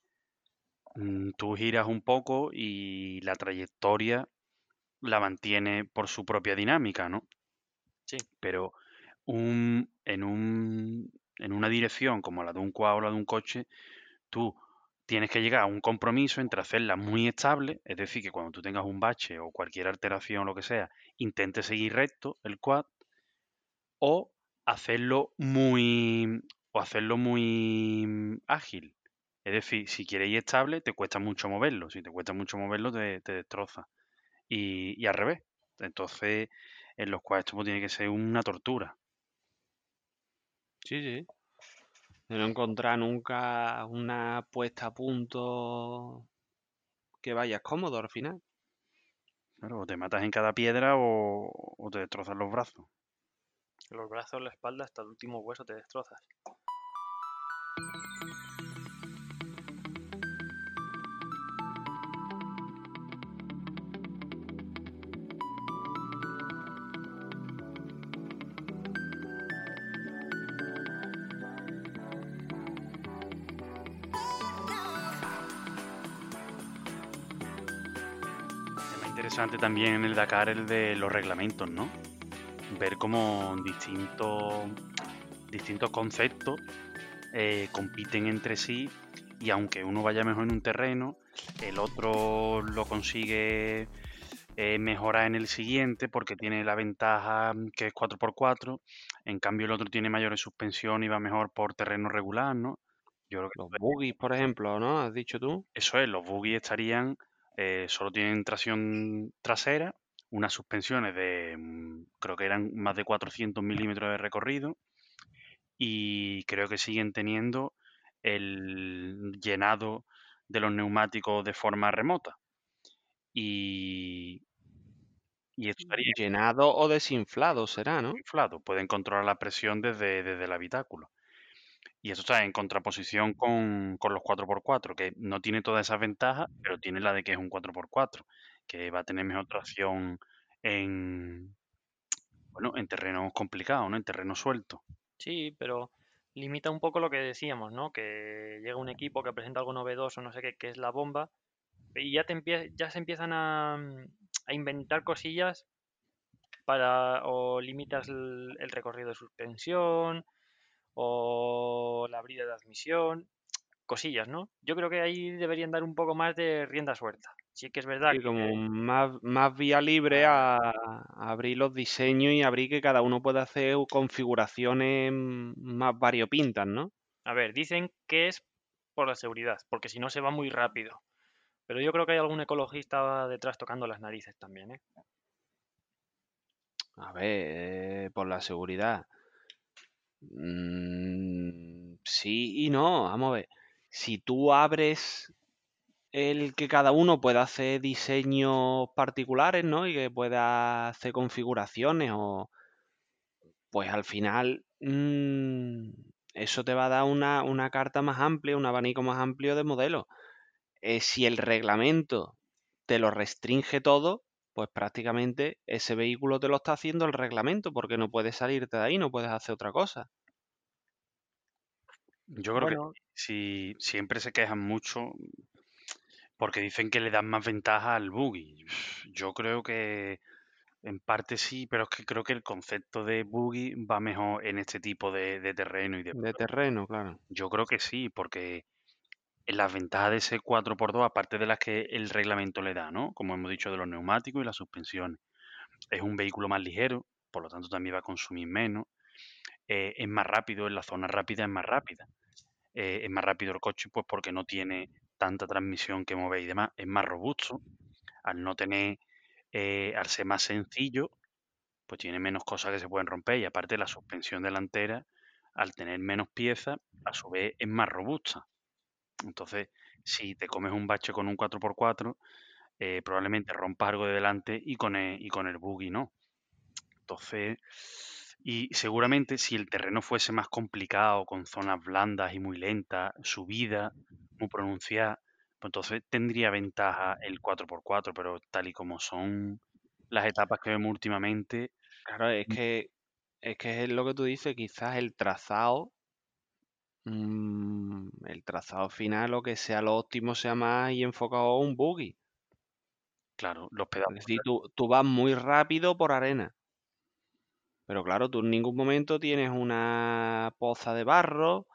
tú giras un poco y la trayectoria la mantiene por su propia dinámica, ¿no? sí. Pero un, en, un, en una dirección como la de un quad o la de un coche, tú tienes que llegar a un compromiso entre hacerla muy estable, es decir, que cuando tú tengas un bache o cualquier alteración o lo que sea, intente seguir recto el quad, o hacerlo muy o hacerlo muy mm, ágil. Es decir, si quieres ir estable, te cuesta mucho moverlo. Si te cuesta mucho moverlo, te, te destroza. Y, y al revés. Entonces, en los esto pues, tiene que ser una tortura. sí, sí. De no encontrar nunca una puesta a punto que vayas cómodo al final. Claro, o te matas en cada piedra o, o te destrozan los brazos. Los brazos, la espalda, hasta el último hueso te destrozas. Interesante también en el Dakar el de los reglamentos, ¿no? Ver cómo distintos, distintos conceptos eh, compiten entre sí y aunque uno vaya mejor en un terreno, el otro lo consigue eh, mejora en el siguiente porque tiene la ventaja que es 4x4, en cambio el otro tiene mayores suspensión y va mejor por terreno regular, ¿no? Yo creo que los buggies, por ejemplo, ¿no? ¿Has dicho tú? Eso es, los buggies estarían, eh, solo tienen tracción trasera, unas suspensiones de, mm, creo que eran más de 400 milímetros de recorrido y creo que siguen teniendo el llenado de los neumáticos de forma remota. Y, y estaría llenado o desinflado será, ¿no? Inflado, pueden controlar la presión desde, desde el habitáculo. Y eso está en contraposición con, los 4x4, que no tiene todas esas ventajas, pero tiene la de que es un 4x4, que va a tener mejor tracción en, bueno, en terrenos complicados, ¿no? En terreno suelto. Sí, pero limita un poco lo que decíamos, ¿no? Que llega un equipo que presenta algo novedoso, no sé qué, que es la bomba, y ya, te ya se empiezan a, a inventar cosillas para o limitas el, recorrido de suspensión o la brida de admisión, cosillas, ¿no? Yo creo que ahí deberían dar un poco más de rienda suelta. Sí que es verdad. Sí, como más, más vía libre a, abrir los diseños y abrir que cada uno pueda hacer configuraciones más variopintas, ¿no? A ver, dicen que es por la seguridad, porque si no se va muy rápido. Pero yo creo que hay algún ecologista detrás tocando las narices también, ¿eh? A ver, eh, por la seguridad. Mm, sí y no, vamos a ver. Si tú abres el que cada uno pueda hacer diseños particulares, ¿no? Y que pueda hacer configuraciones o... Pues al final mm, eso te va a dar una, una, carta más amplia, un abanico más amplio de modelos. Eh, si el reglamento te lo restringe todo, pues prácticamente ese vehículo te lo está haciendo el reglamento, porque no puedes salirte de ahí, no puedes hacer otra cosa. Yo creo que si siempre se quejan mucho porque dicen que le dan más ventaja al buggy. Yo creo que en parte sí, pero es que creo que el concepto de buggy va mejor en este tipo de, de terreno y de... De terreno, claro. Yo creo que sí, porque las ventajas de ese 4x2, aparte de las que el reglamento le da, ¿no? Como hemos dicho, de los neumáticos y las suspensiones. Es un vehículo más ligero, por lo tanto también va a consumir menos. Eh, es más rápido, en la zona rápida es más rápida. Eh, es más rápido el coche, pues porque no tiene tanta transmisión que mover y demás. Es más robusto. Al no tener, eh, al ser más sencillo, pues tiene menos cosas que se pueden romper. Y aparte la suspensión delantera, al tener menos piezas, a su vez es más robusta. Entonces, si te comes un bache con un 4x4, eh, probablemente rompas algo de delante y con el, y con el buggy no. Entonces, y seguramente si el terreno fuese más complicado, con zonas blandas y muy lentas, subida muy pronunciada, pues entonces tendría ventaja el 4x4, pero tal y como son las etapas que vemos últimamente. Claro, es mm. que es que es lo que tú dices, quizás el trazado Mm, el trazado final o que sea lo óptimo sea más y enfocado a un buggy. Claro, los pedales. Es decir, tú, tú vas muy rápido por arena. Pero claro, tú en ningún momento tienes una poza de barro,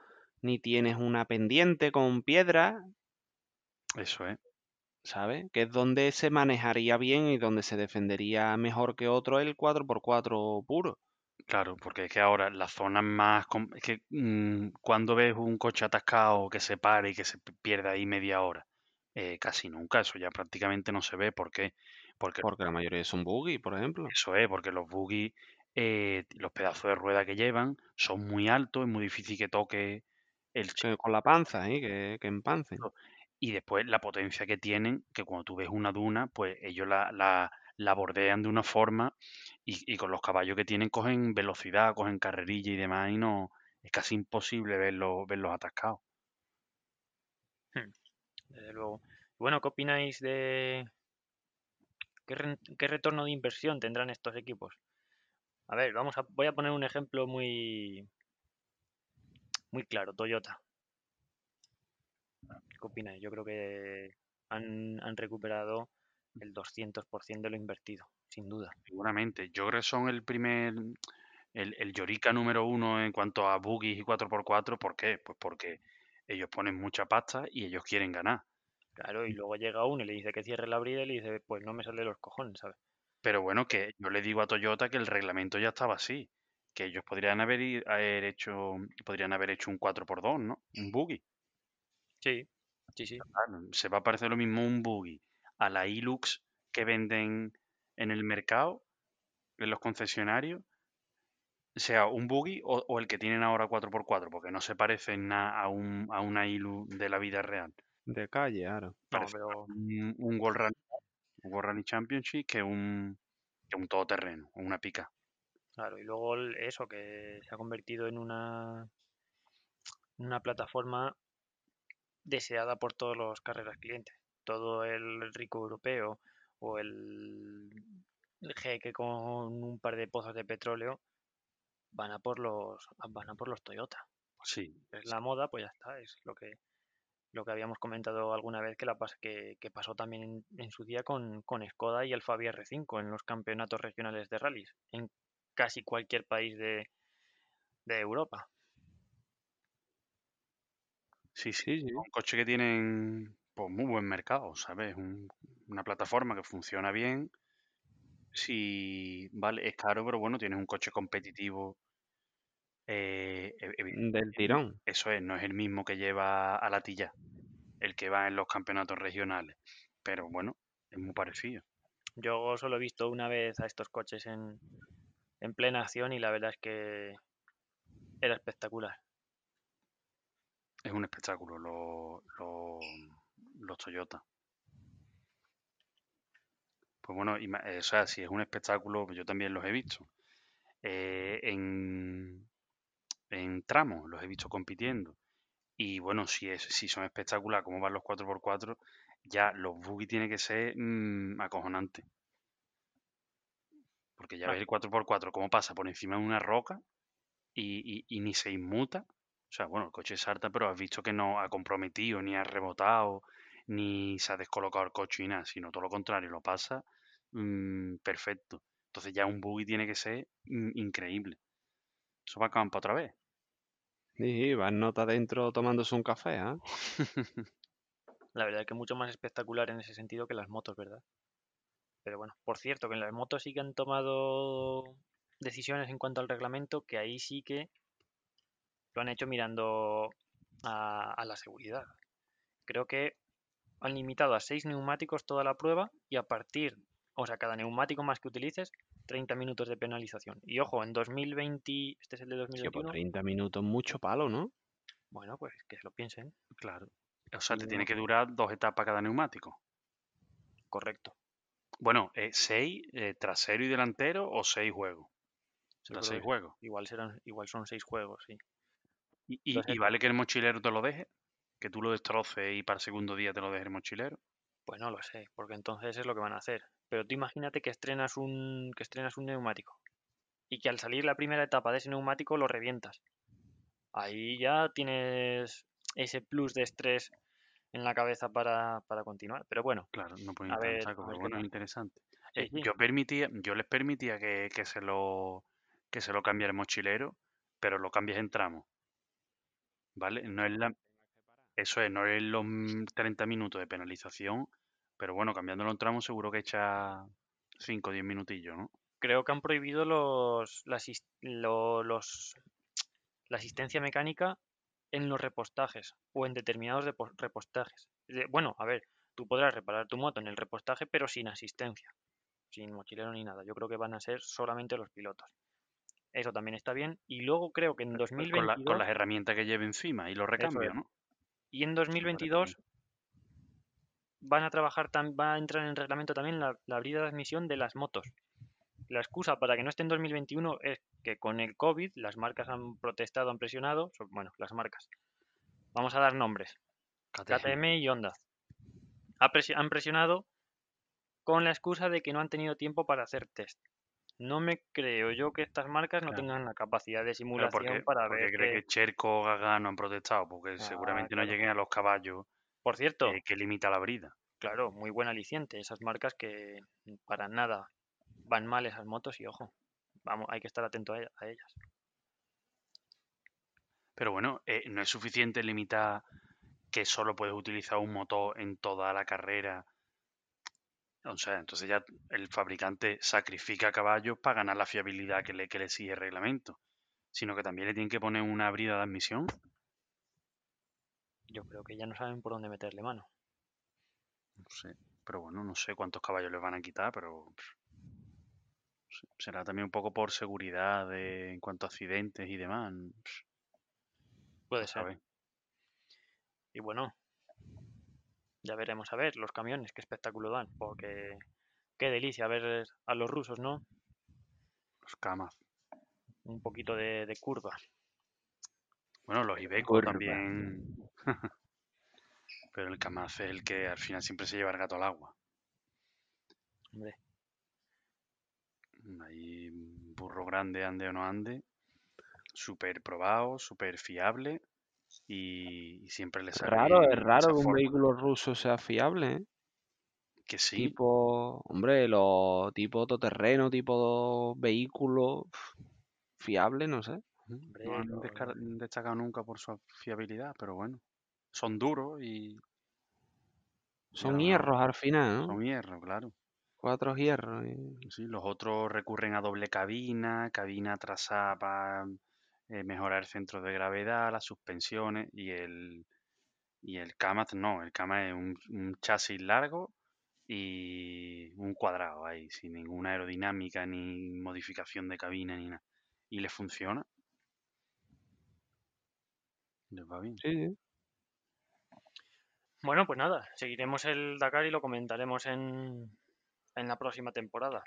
ni tienes una pendiente con piedra. Eso es. ¿Sabes? Que es donde se manejaría bien y donde se defendería mejor que otro el 4x4 puro. Claro, porque es que ahora las zonas más... Es que mm, cuando ves un coche atascado que se pare y que se pierde ahí media hora, eh, casi nunca, eso ya prácticamente no se ve. ¿Por qué? Porque, porque la mayoría son buggy, por ejemplo. Eso es, porque los buggy, eh, los pedazos de rueda que llevan son muy altos, es muy difícil que toque el... con la panza, ¿eh? que, que empancen. Y después la potencia que tienen, que cuando tú ves una duna, pues ellos la, la, la bordean de una forma y, con los caballos que tienen cogen velocidad, cogen carrerilla y demás y no es casi imposible verlos, verlos atascados. Hmm, desde luego. Bueno, ¿qué opináis de qué, qué, retorno de inversión tendrán estos equipos? A ver, vamos a, voy a poner un ejemplo muy muy claro, Toyota. ¿Qué opináis? Yo creo que han, han recuperado el 200% de lo invertido, sin duda. Seguramente. Yo creo que son el primer, el, el Yorica número uno en cuanto a buggies y 4x4. ¿Por qué? Pues porque ellos ponen mucha pasta y ellos quieren ganar. Claro, y luego llega uno y le dice que cierre la brida y le dice, pues no me sale los cojones, ¿sabes? Pero bueno, que yo le digo a Toyota que el reglamento ya estaba así. Que ellos podrían haber, haber hecho podrían haber hecho un 4x2, ¿no? Un buggy. Sí, sí, sí. Claro, se va a parecer lo mismo un buggy a la Hilux que venden en el mercado, en los concesionarios, sea un buggy o, o el que tienen ahora 4x4, porque no se parece en nada a, un, a una Hilux de la vida real. De calle, claro. No, pero un, un World Rally, un World Rally Championship que un, que un todoterreno, o una pica. claro, y luego eso que se ha convertido en una una plataforma deseada por todos los carreras clientes. Todo el rico europeo o el el jeque con un par de pozos de petróleo van a por los van a por los Toyota. Sí, Es la moda, pues ya está, es lo que lo que habíamos comentado alguna vez que la que, que pasó también en, en su día con, con Skoda y el Fabia R5 en los campeonatos regionales de rallies en casi cualquier país de, de Europa. sí. Sí, sí. Un coche que tienen pues, muy buen mercado, ¿sabes? Un- una plataforma que funciona bien. Sí, vale, es caro, pero bueno, tienes un coche competitivo. eh, evi- Del tirón. eso es, no es el mismo que lleva a la tilla, el que va en los campeonatos regionales. Pero bueno, es muy parecido. Yo solo he visto una vez a estos coches en, en plena acción y la verdad es que era espectacular. Es un espectáculo los, los, los Toyota. Pues bueno, eh, o sea, si es un espectáculo, yo también los he visto. Eh, en, en tramos los he visto compitiendo. Y bueno, si, es, si son espectaculares como van los 4x4, ya los buggy tiene que ser mm, acojonante. Porque ya Ah. ves el 4x4 cómo pasa por encima de una roca y, y- y ni se inmuta. O sea, bueno, el coche salta, pero has visto que no ha comprometido, ni ha rebotado, ni se ha descolocado el coche y nada, sino todo lo contrario, lo pasa mm, perfecto. Entonces ya un buggy tiene que ser mm, increíble. Eso va a campo otra vez. Sí, van nota adentro tomándose un café, ¿ah? La verdad es que mucho más espectacular en ese sentido que las motos, ¿verdad? Pero bueno, por cierto, que en las motos sí que han tomado decisiones en cuanto al reglamento, que ahí sí que lo han hecho mirando a, a la seguridad. Creo que han limitado a seis neumáticos toda la prueba y a partir, o sea, cada neumático más que utilices, 30 minutos de penalización. Y ojo, en 2020, este es el de Tío, por 2021, 30 minutos, mucho palo, ¿no? bueno, pues que se lo piensen, Claro. O sea, te tiene que durar dos etapas cada neumático. correcto. Bueno, eh, seis eh, trasero y delantero o seis juegos. Será seis juegos. Igual serán, igual son seis juegos, sí. Y, y- Entonces- y vale que el mochilero te lo deje, que tú lo destroces y para el segundo día te lo deje el mochilero. Pues no lo sé, porque entonces es lo que van a hacer. Pero tú imagínate que estrenas un, que estrenas un neumático y que al salir la primera etapa de ese neumático lo revientas. Ahí ya tienes ese plus de estrés en la cabeza para, para continuar. Pero bueno, Claro, no pueden ver, saco, pero bueno, es interesante. Eh, sí. Yo permitía, yo les permitía que, que se lo que se lo cambiara el mochilero, pero lo cambies en tramos. ¿Vale? No es la, eso es, no es los mm, 30 minutos de penalización, pero bueno, cambiándolo en tramos seguro que echa 5 o 10 minutillos, ¿no? creo que han prohibido los, la, lo- los, la asistencia mecánica en los repostajes o en determinados repostajes. Bueno, a ver, tú podrás reparar tu moto en el repostaje, pero sin asistencia, sin mochilero ni nada. Yo creo que van a ser solamente los pilotos. Eso también está bien. Y luego creo que en Con, la- 2022 con las herramientas que lleve encima y los recambios, es. ¿no? Y en me parece 2022 van a trabajar, va a entrar en el reglamento también la, la brida de admisión de las motos. La excusa para que no esté en 2021 es que con el COVID las marcas han protestado, han presionado, bueno, las marcas. Vamos a dar nombres. KTM. Y Honda. Han presionado con la excusa de que no han tenido tiempo para hacer test. No me creo yo que estas marcas no Claro. tengan la capacidad de simulación porque, para porque ver cree que... que Cherco o Gagano han protestado, porque Ah, seguramente no lleguen a los caballos Por cierto, eh, que limita la brida. claro, muy buen aliciente. Esas marcas que para nada van mal esas motos y ojo, vamos, hay que estar atento a, e- a ellas. Pero bueno, eh, no es suficiente limitar que solo puedes utilizar un motor en toda la carrera. O sea, entonces ya el fabricante sacrifica caballos para ganar la fiabilidad que le, que le exige el reglamento. Sino que también le tienen que poner una brida de admisión. Yo creo que ya no saben por dónde meterle mano. No sé. Pero bueno, no sé cuántos caballos les van a quitar, pero será también un poco por seguridad de- en cuanto a accidentes y demás. Puede ser. Y bueno, ya veremos a ver los camiones, qué espectáculo dan, porque qué delicia ver a los rusos, ¿no? Los camas. Un poquito de, de curva. Bueno, los Ibeco Curva. también. Pero el Kamaz es el que al final siempre se lleva el gato al agua. Hombre, Ahí un burro grande, ande o no ande. Súper probado, súper fiable. Y, y siempre le sale Raro, es raro que un forma. vehículo ruso sea fiable, ¿eh? Que sí, Tipo, hombre, los tipo todoterreno, tipo vehículo fiable, no sé. hombre, no han destacado nunca por su fiabilidad, pero bueno. Son duros y Son Ya. hierros al final, ¿no? son hierro, claro. Cuatro hierros. y- Sí, los otros recurren a doble cabina, cabina trasada para eh, mejorar el centro de gravedad, las suspensiones y el, y el Kamaz no, el Kamaz es un, un chasis largo y un cuadrado ahí, sin ninguna aerodinámica ni modificación de cabina ni nada. Y le funciona. Les va bien. Sí. Bueno, pues nada, seguiremos el Dakar y lo comentaremos en, en la próxima temporada.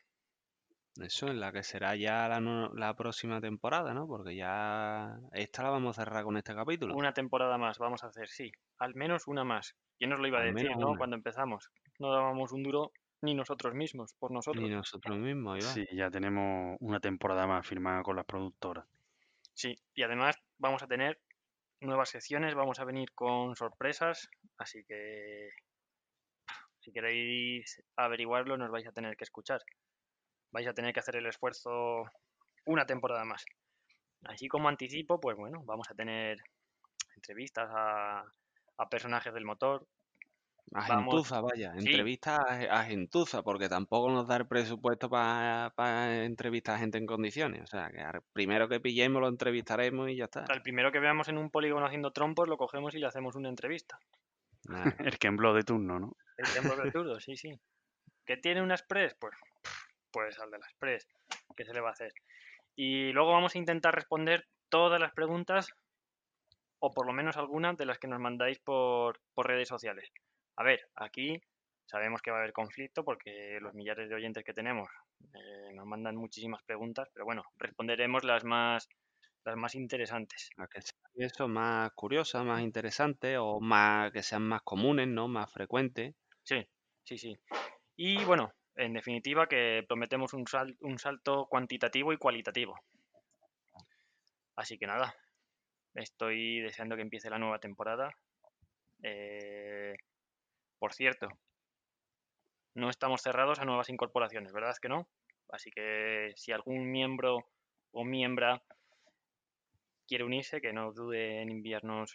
Eso es la que será ya la, no- la próxima temporada, ¿no? Porque ya esta la vamos a cerrar con este capítulo. Una temporada más vamos a hacer, sí. Al menos una más. ¿Quién nos lo iba a Al decir, menos no? una. Cuando empezamos. No dábamos un duro ni nosotros mismos, por nosotros. Ni nosotros mismos, va. Sí, ya tenemos una temporada más firmada con las productoras. Sí, y además vamos a tener nuevas secciones, vamos a venir con sorpresas, así que si queréis averiguarlo nos vais a tener que escuchar. Vais a tener que hacer el esfuerzo una temporada más. Así como anticipo, pues bueno, vamos a tener entrevistas a, a personajes del motor. A Vamos- gentuza, vaya. sí. Entrevista a, a gentuza, porque tampoco nos da el presupuesto para entrevistar a gente en condiciones. O sea, que al primero que pillemos lo entrevistaremos y ya está. Al primero que veamos en un polígono haciendo trompos, lo cogemos y le hacemos una entrevista. Nada. El Kemblo de turno, ¿no? El tiempo de turno, sí, sí. ¿Que tiene una Express? Pues, pues al de la Express. ¿Qué se le va a hacer? Y luego vamos a intentar responder todas las preguntas, o por lo menos algunas de las que nos mandáis por, por redes sociales. A ver, aquí sabemos que va a haber conflicto porque los millares de oyentes que tenemos eh, nos mandan muchísimas preguntas, pero bueno, responderemos las más, las más interesantes. Las que sean eso más curiosas, más interesantes o más que sean más comunes, ¿no? Más frecuentes. Sí, sí, sí. Y bueno, en definitiva que prometemos un, sal- un salto cuantitativo y cualitativo. Así que nada, estoy deseando que empiece la nueva temporada. Eh, por cierto, no estamos cerrados a nuevas incorporaciones, ¿verdad que no? Así que si algún miembro o miembra quiere unirse, que no dude en enviarnos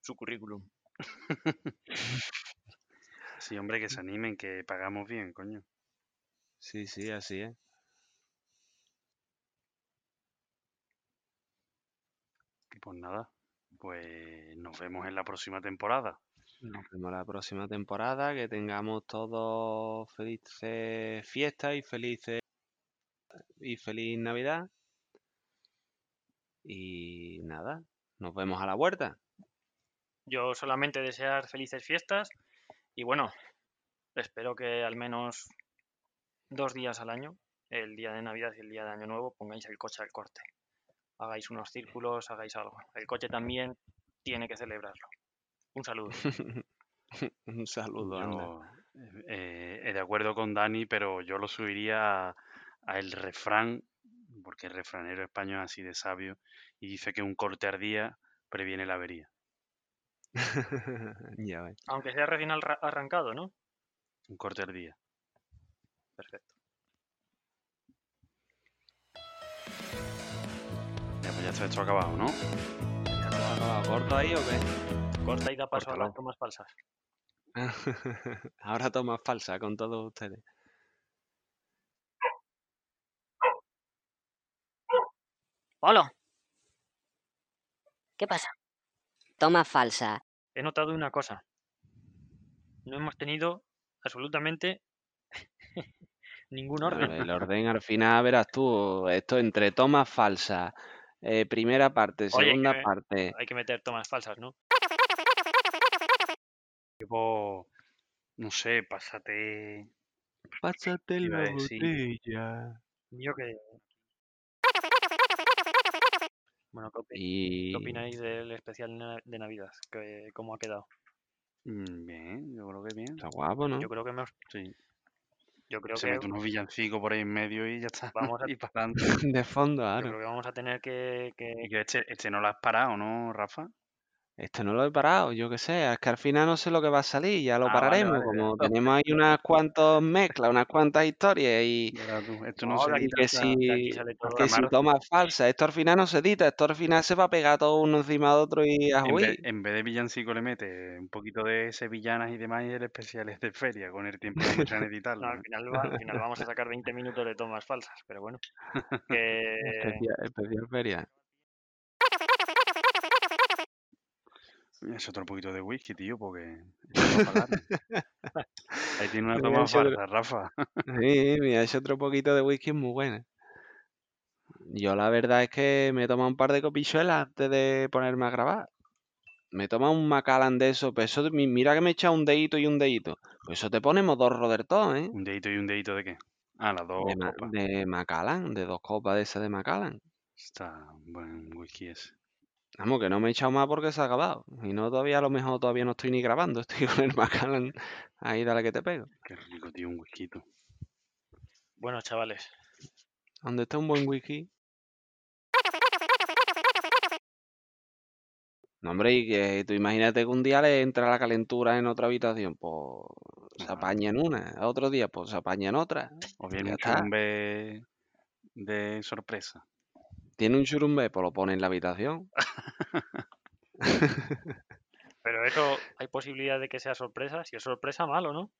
su currículum. Sí, hombre, que se animen, que pagamos bien, coño. Sí, sí, así es. Pues nada, pues nos vemos en la próxima temporada. Nos vemos la próxima temporada, que tengamos todos felices fiestas y felices y feliz Navidad. Y nada, nos vemos a la huerta. Yo solamente desear felices fiestas y bueno, espero que al menos dos días al año, el día de Navidad y el día de Año Nuevo, pongáis el coche al corte. Hagáis unos círculos, hagáis algo. El coche también tiene que celebrarlo. Un saludo. Un saludo. Yo eh, eh, de acuerdo con Dani, pero yo lo subiría a, a el refrán, porque el refranero español es así de sabio, y dice que un corte ardía previene la avería. ya. Aunque sea recién arra- arrancado, ¿no? Un corte ardía. Perfecto. Ya, pues ya está esto acabado, ¿no? ¿Ya te has acabado corto ahí o qué? Corta y da paso a las tomas falsas. Ahora toma falsa con todos ustedes. Polo. ¿Qué pasa? Toma falsa. He notado una cosa. No hemos tenido absolutamente ningún orden. El orden al final, verás tú, esto entre tomas falsas, eh, primera parte, Oye, segunda me- parte. Hay que meter tomas falsas, ¿no? Tipo, no sé, pásate. Pásate la botella. Yo que... Bueno, ¿qué, Y qué opináis del especial de Navidad? ¿Qué- ¿Cómo ha quedado? Mm, Bien, yo creo que bien. está guapo, ¿no? Yo creo que hemos... Sí. Yo creo Se que mete unos villancicos por ahí en medio y ya está. Vamos a- y para adelante. De fondo, Yo claro. creo que vamos a tener que, que- Y que este, este no lo has parado, ¿no, Rafa? Este no lo he parado, yo qué sé, es que al final no sé lo que va a salir, ya lo Ah, pararemos, vale, como tenemos ahí unas cuantas mezclas, unas cuantas historias y, tú, Esto no, se edita que si, que si falsa, esto al final no se edita, esto al final se va a pegar todo uno encima de otro y a En vez, en vez de villancico le mete un poquito de sevillanas y demás y el especial es de feria, con el tiempo que en editarlo. no, al, final va- al final vamos a sacar 20 minutos de tomas falsas, pero bueno. Que... Especial, especial feria. Es otro poquito de whisky, tío, porque... Ahí tiene una toma falsa, Rafa. Sí, ha hecho otro poquito de whisky muy buena. Yo la verdad es que me he tomado un par de copichuelas antes de ponerme a grabar. Me he tomado un Macallan de eso, pues eso, mi- mira que me he echado un dedito y un dedito. Pues eso te pone modorro del todo, ¿eh? Un dedito y un dedito de qué? Ah, las dos De, copas. de Macallan, de dos copas de esas de Macallan. Está buen whisky ese. Vamos, que no me he echado más porque se ha acabado. Y no todavía, a lo mejor todavía no estoy ni grabando, estoy con el Macallan. Ahí dale que te pego. Qué rico, tío, un whisky. Bueno, chavales, Donde está un buen whisky. No, hombre, y que tú imagínate que un día le entra la calentura en otra habitación, pues se apaña en una, otro día pues se apaña en otra. O bien un de sorpresa. Tiene un churumbe, pues lo pone en la habitación. pero eso hay posibilidad de que sea sorpresa. Si es sorpresa, malo, ¿no?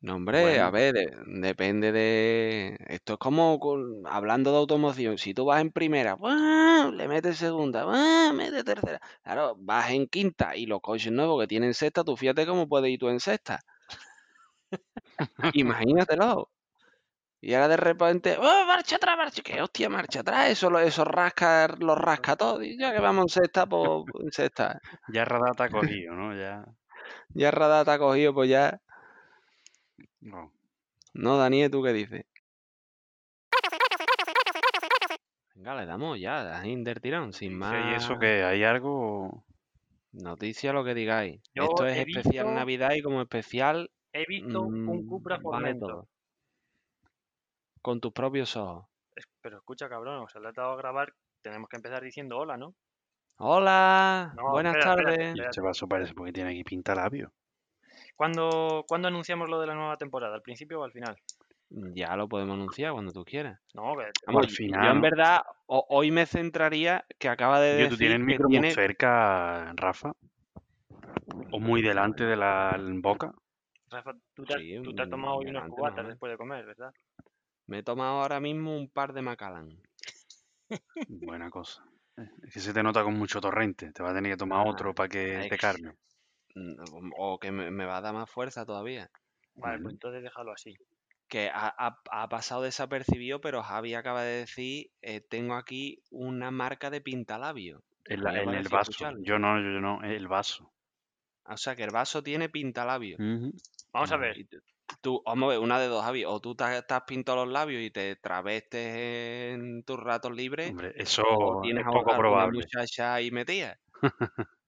No, hombre, a ver, de- depende de... Esto es como con- hablando de automoción. Si tú vas en primera, ¡buah! le metes segunda, ¡buah! metes tercera. Claro, vas en quinta y los coches nuevos que tienen sexta, tú fíjate cómo puedes ir tú en sexta. Imagínatelo. Y ahora de repente, ¡oh, marcha atrás, marcha! ¿Qué hostia, marcha atrás? Eso, lo- eso rasca, lo rasca todo. Y ya que vamos en sexta, pues en sexta. Ya Radata ha cogido, ¿no? Ya. Ya Radar te ha cogido, pues ya. no. No, Daniel, ¿tú qué dices? Venga, le damos ya, del tirón, sin más ¿Y eso que ¿Hay algo? noticia, lo que digáis. Yo Esto es especial visto- Navidad y como especial He visto un mm, Cupra vale Formentor. todo. Con tus propios ojos. Pero escucha, cabrón, o sea, le he dado a grabar. Tenemos que empezar diciendo hola, ¿no? Hola, No, buenas espera, espera, tardes. Y este vaso parece porque tiene aquí pinta labio. ¿Cuándo, ¿Cuándo anunciamos lo de la nueva temporada? ¿Al principio o al final? Ya lo podemos anunciar cuando tú quieras. No, que Vamos, al yo- final, yo en verdad ho- hoy me centraría que acaba de decir ¿tú tienes el que micro muy tiene cerca, Rafa? ¿O muy delante de la boca? Rafa, tú te, Sí, tú te has mm, tomado hoy delante cubatas no, después de comer, ¿verdad? Me he tomado ahora mismo un par de Macallan. Buena cosa. Es que se te nota con mucho torrente. Te va a tener que tomar Ah, otro para que te carne. Mm, O que me, me va a dar más fuerza todavía. Vale, pues entonces déjalo así. Que ha, ha- ha pasado desapercibido, pero Javi acaba de decir, eh, tengo aquí una marca de pintalabio. En, la- en el vaso. escucharlo. Yo no, yo no, el vaso. O sea, que el vaso tiene pintalabio. Vamos a Ah, ver. Tú- vamos a ver, una de dos, Javi. O tú te, has- pintado los labios y te travestes en tus ratos libres, Hombre, eso o tienes es poco probable. muchacha ahí metida.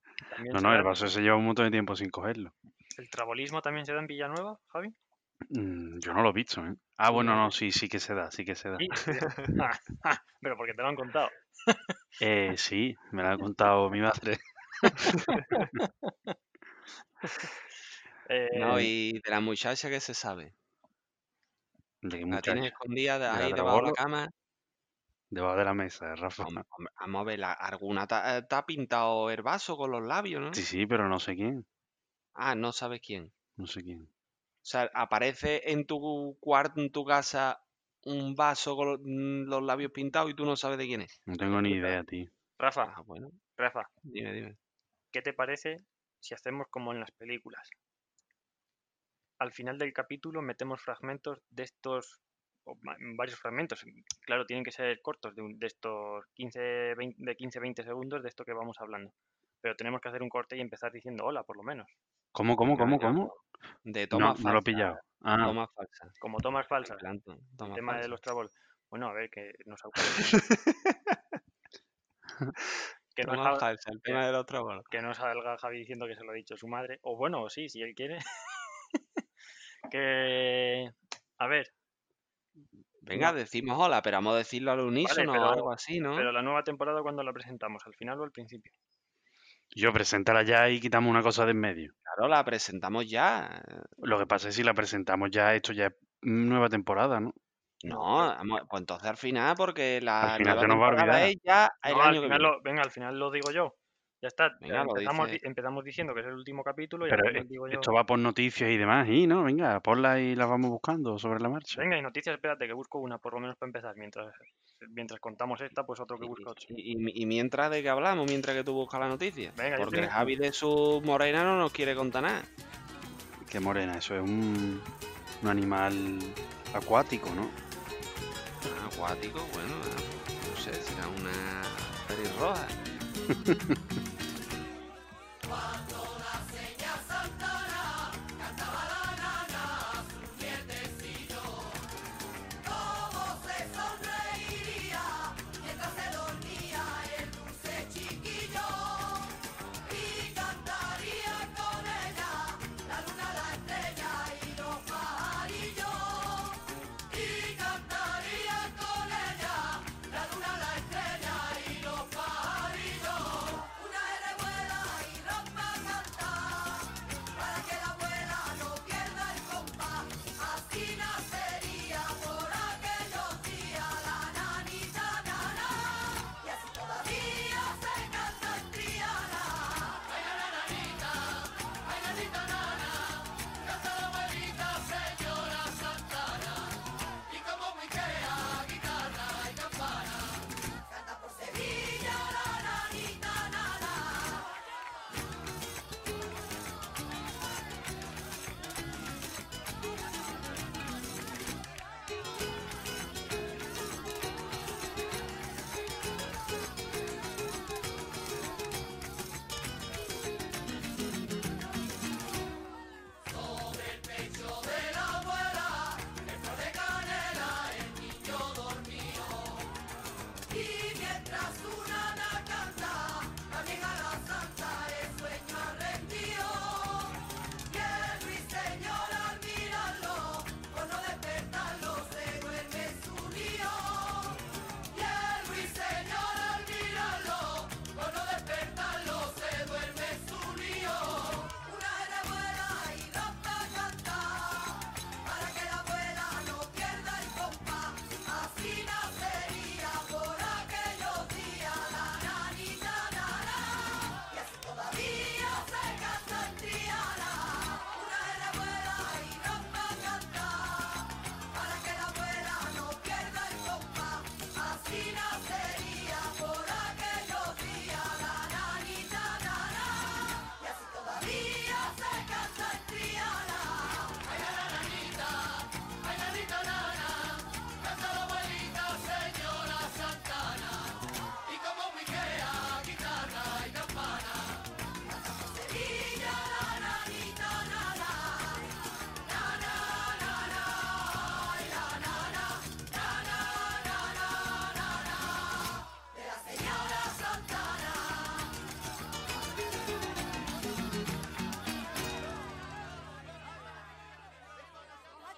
No, no, el vaso se lleva un montón de tiempo sin cogerlo. ¿El trabolismo también se da en Villanueva, Javi? Mm, yo no lo he visto, ¿eh? Ah, bueno, no, sí, sí que se da, sí que se da. Sí. Pero porque te lo han contado. Eh, sí, me lo ha contado mi madre. Eh, No, y de la muchacha que se sabe. ¿De qué La tienes escondida de ¿De la ahí debajo de la cama. Debajo de la mesa, Rafa. Hombre, hombre, Vamos a ver, la- alguna te ha te ha pintado el vaso con los labios, ¿no? Sí, sí, pero no sé quién. Ah, no sabes quién. No sé quién. O sea, aparece en tu cuarto, en tu casa, un vaso con mm, los labios pintados y tú no sabes de quién es. No tengo ni idea, tío. Rafa, Ah, bueno, Rafa, dime, dime. ¿qué te parece si hacemos como en las películas? Al final del capítulo metemos fragmentos de estos, o varios fragmentos, claro, tienen que ser cortos, de, un- de estos 15, 20, de 15-20 segundos de esto que vamos hablando. Pero tenemos que hacer un corte y empezar diciendo hola, por lo menos. ¿Cómo, cómo, cómo, cómo? De No, tomas no lo he pillado. Ah, Tomas falsas. Como tomas falsas, Adelanto, el tema de los trabol. Bueno, a ver, que nos que, no salga, el tema de los trabajos. que no salga Javi diciendo que se lo ha dicho su madre. O bueno, sí, si él quiere. Que. A ver, Venga, decimos hola, pero vamos a decirlo al unísono pero- o algo así, ¿no? pero la nueva temporada, cuando la presentamos? ¿Al final o al principio? yo preséntala ya y quitamos una cosa de en medio. Claro, la presentamos ya. Lo que pasa es que si la presentamos ya, esto ya es nueva temporada, ¿no? No, vamos, pues entonces al final, porque la final nueva se nos va a temporada olvidar. es ya el No, al año que final viene. lo- venga, al final lo digo yo. Ya está. Venga, lo empezamos, empezamos diciendo que es el último capítulo y Pero al final e- digo yo. esto va por noticias y demás, y no, venga, ponla y la vamos buscando sobre la marcha. Venga, y noticias, espérate, que busco una, por lo menos para empezar. Mientras, mientras contamos esta, pues otro que Y, busca ocho. y- y- y mientras de que hablamos, mientras que tú buscas la noticia. Venga, porque el tengo- Javi de su morena no nos quiere contar nada. Qué morena, eso es un, un animal acuático, ¿no? Ah, Acuático, bueno, no sé, será una pelirroja.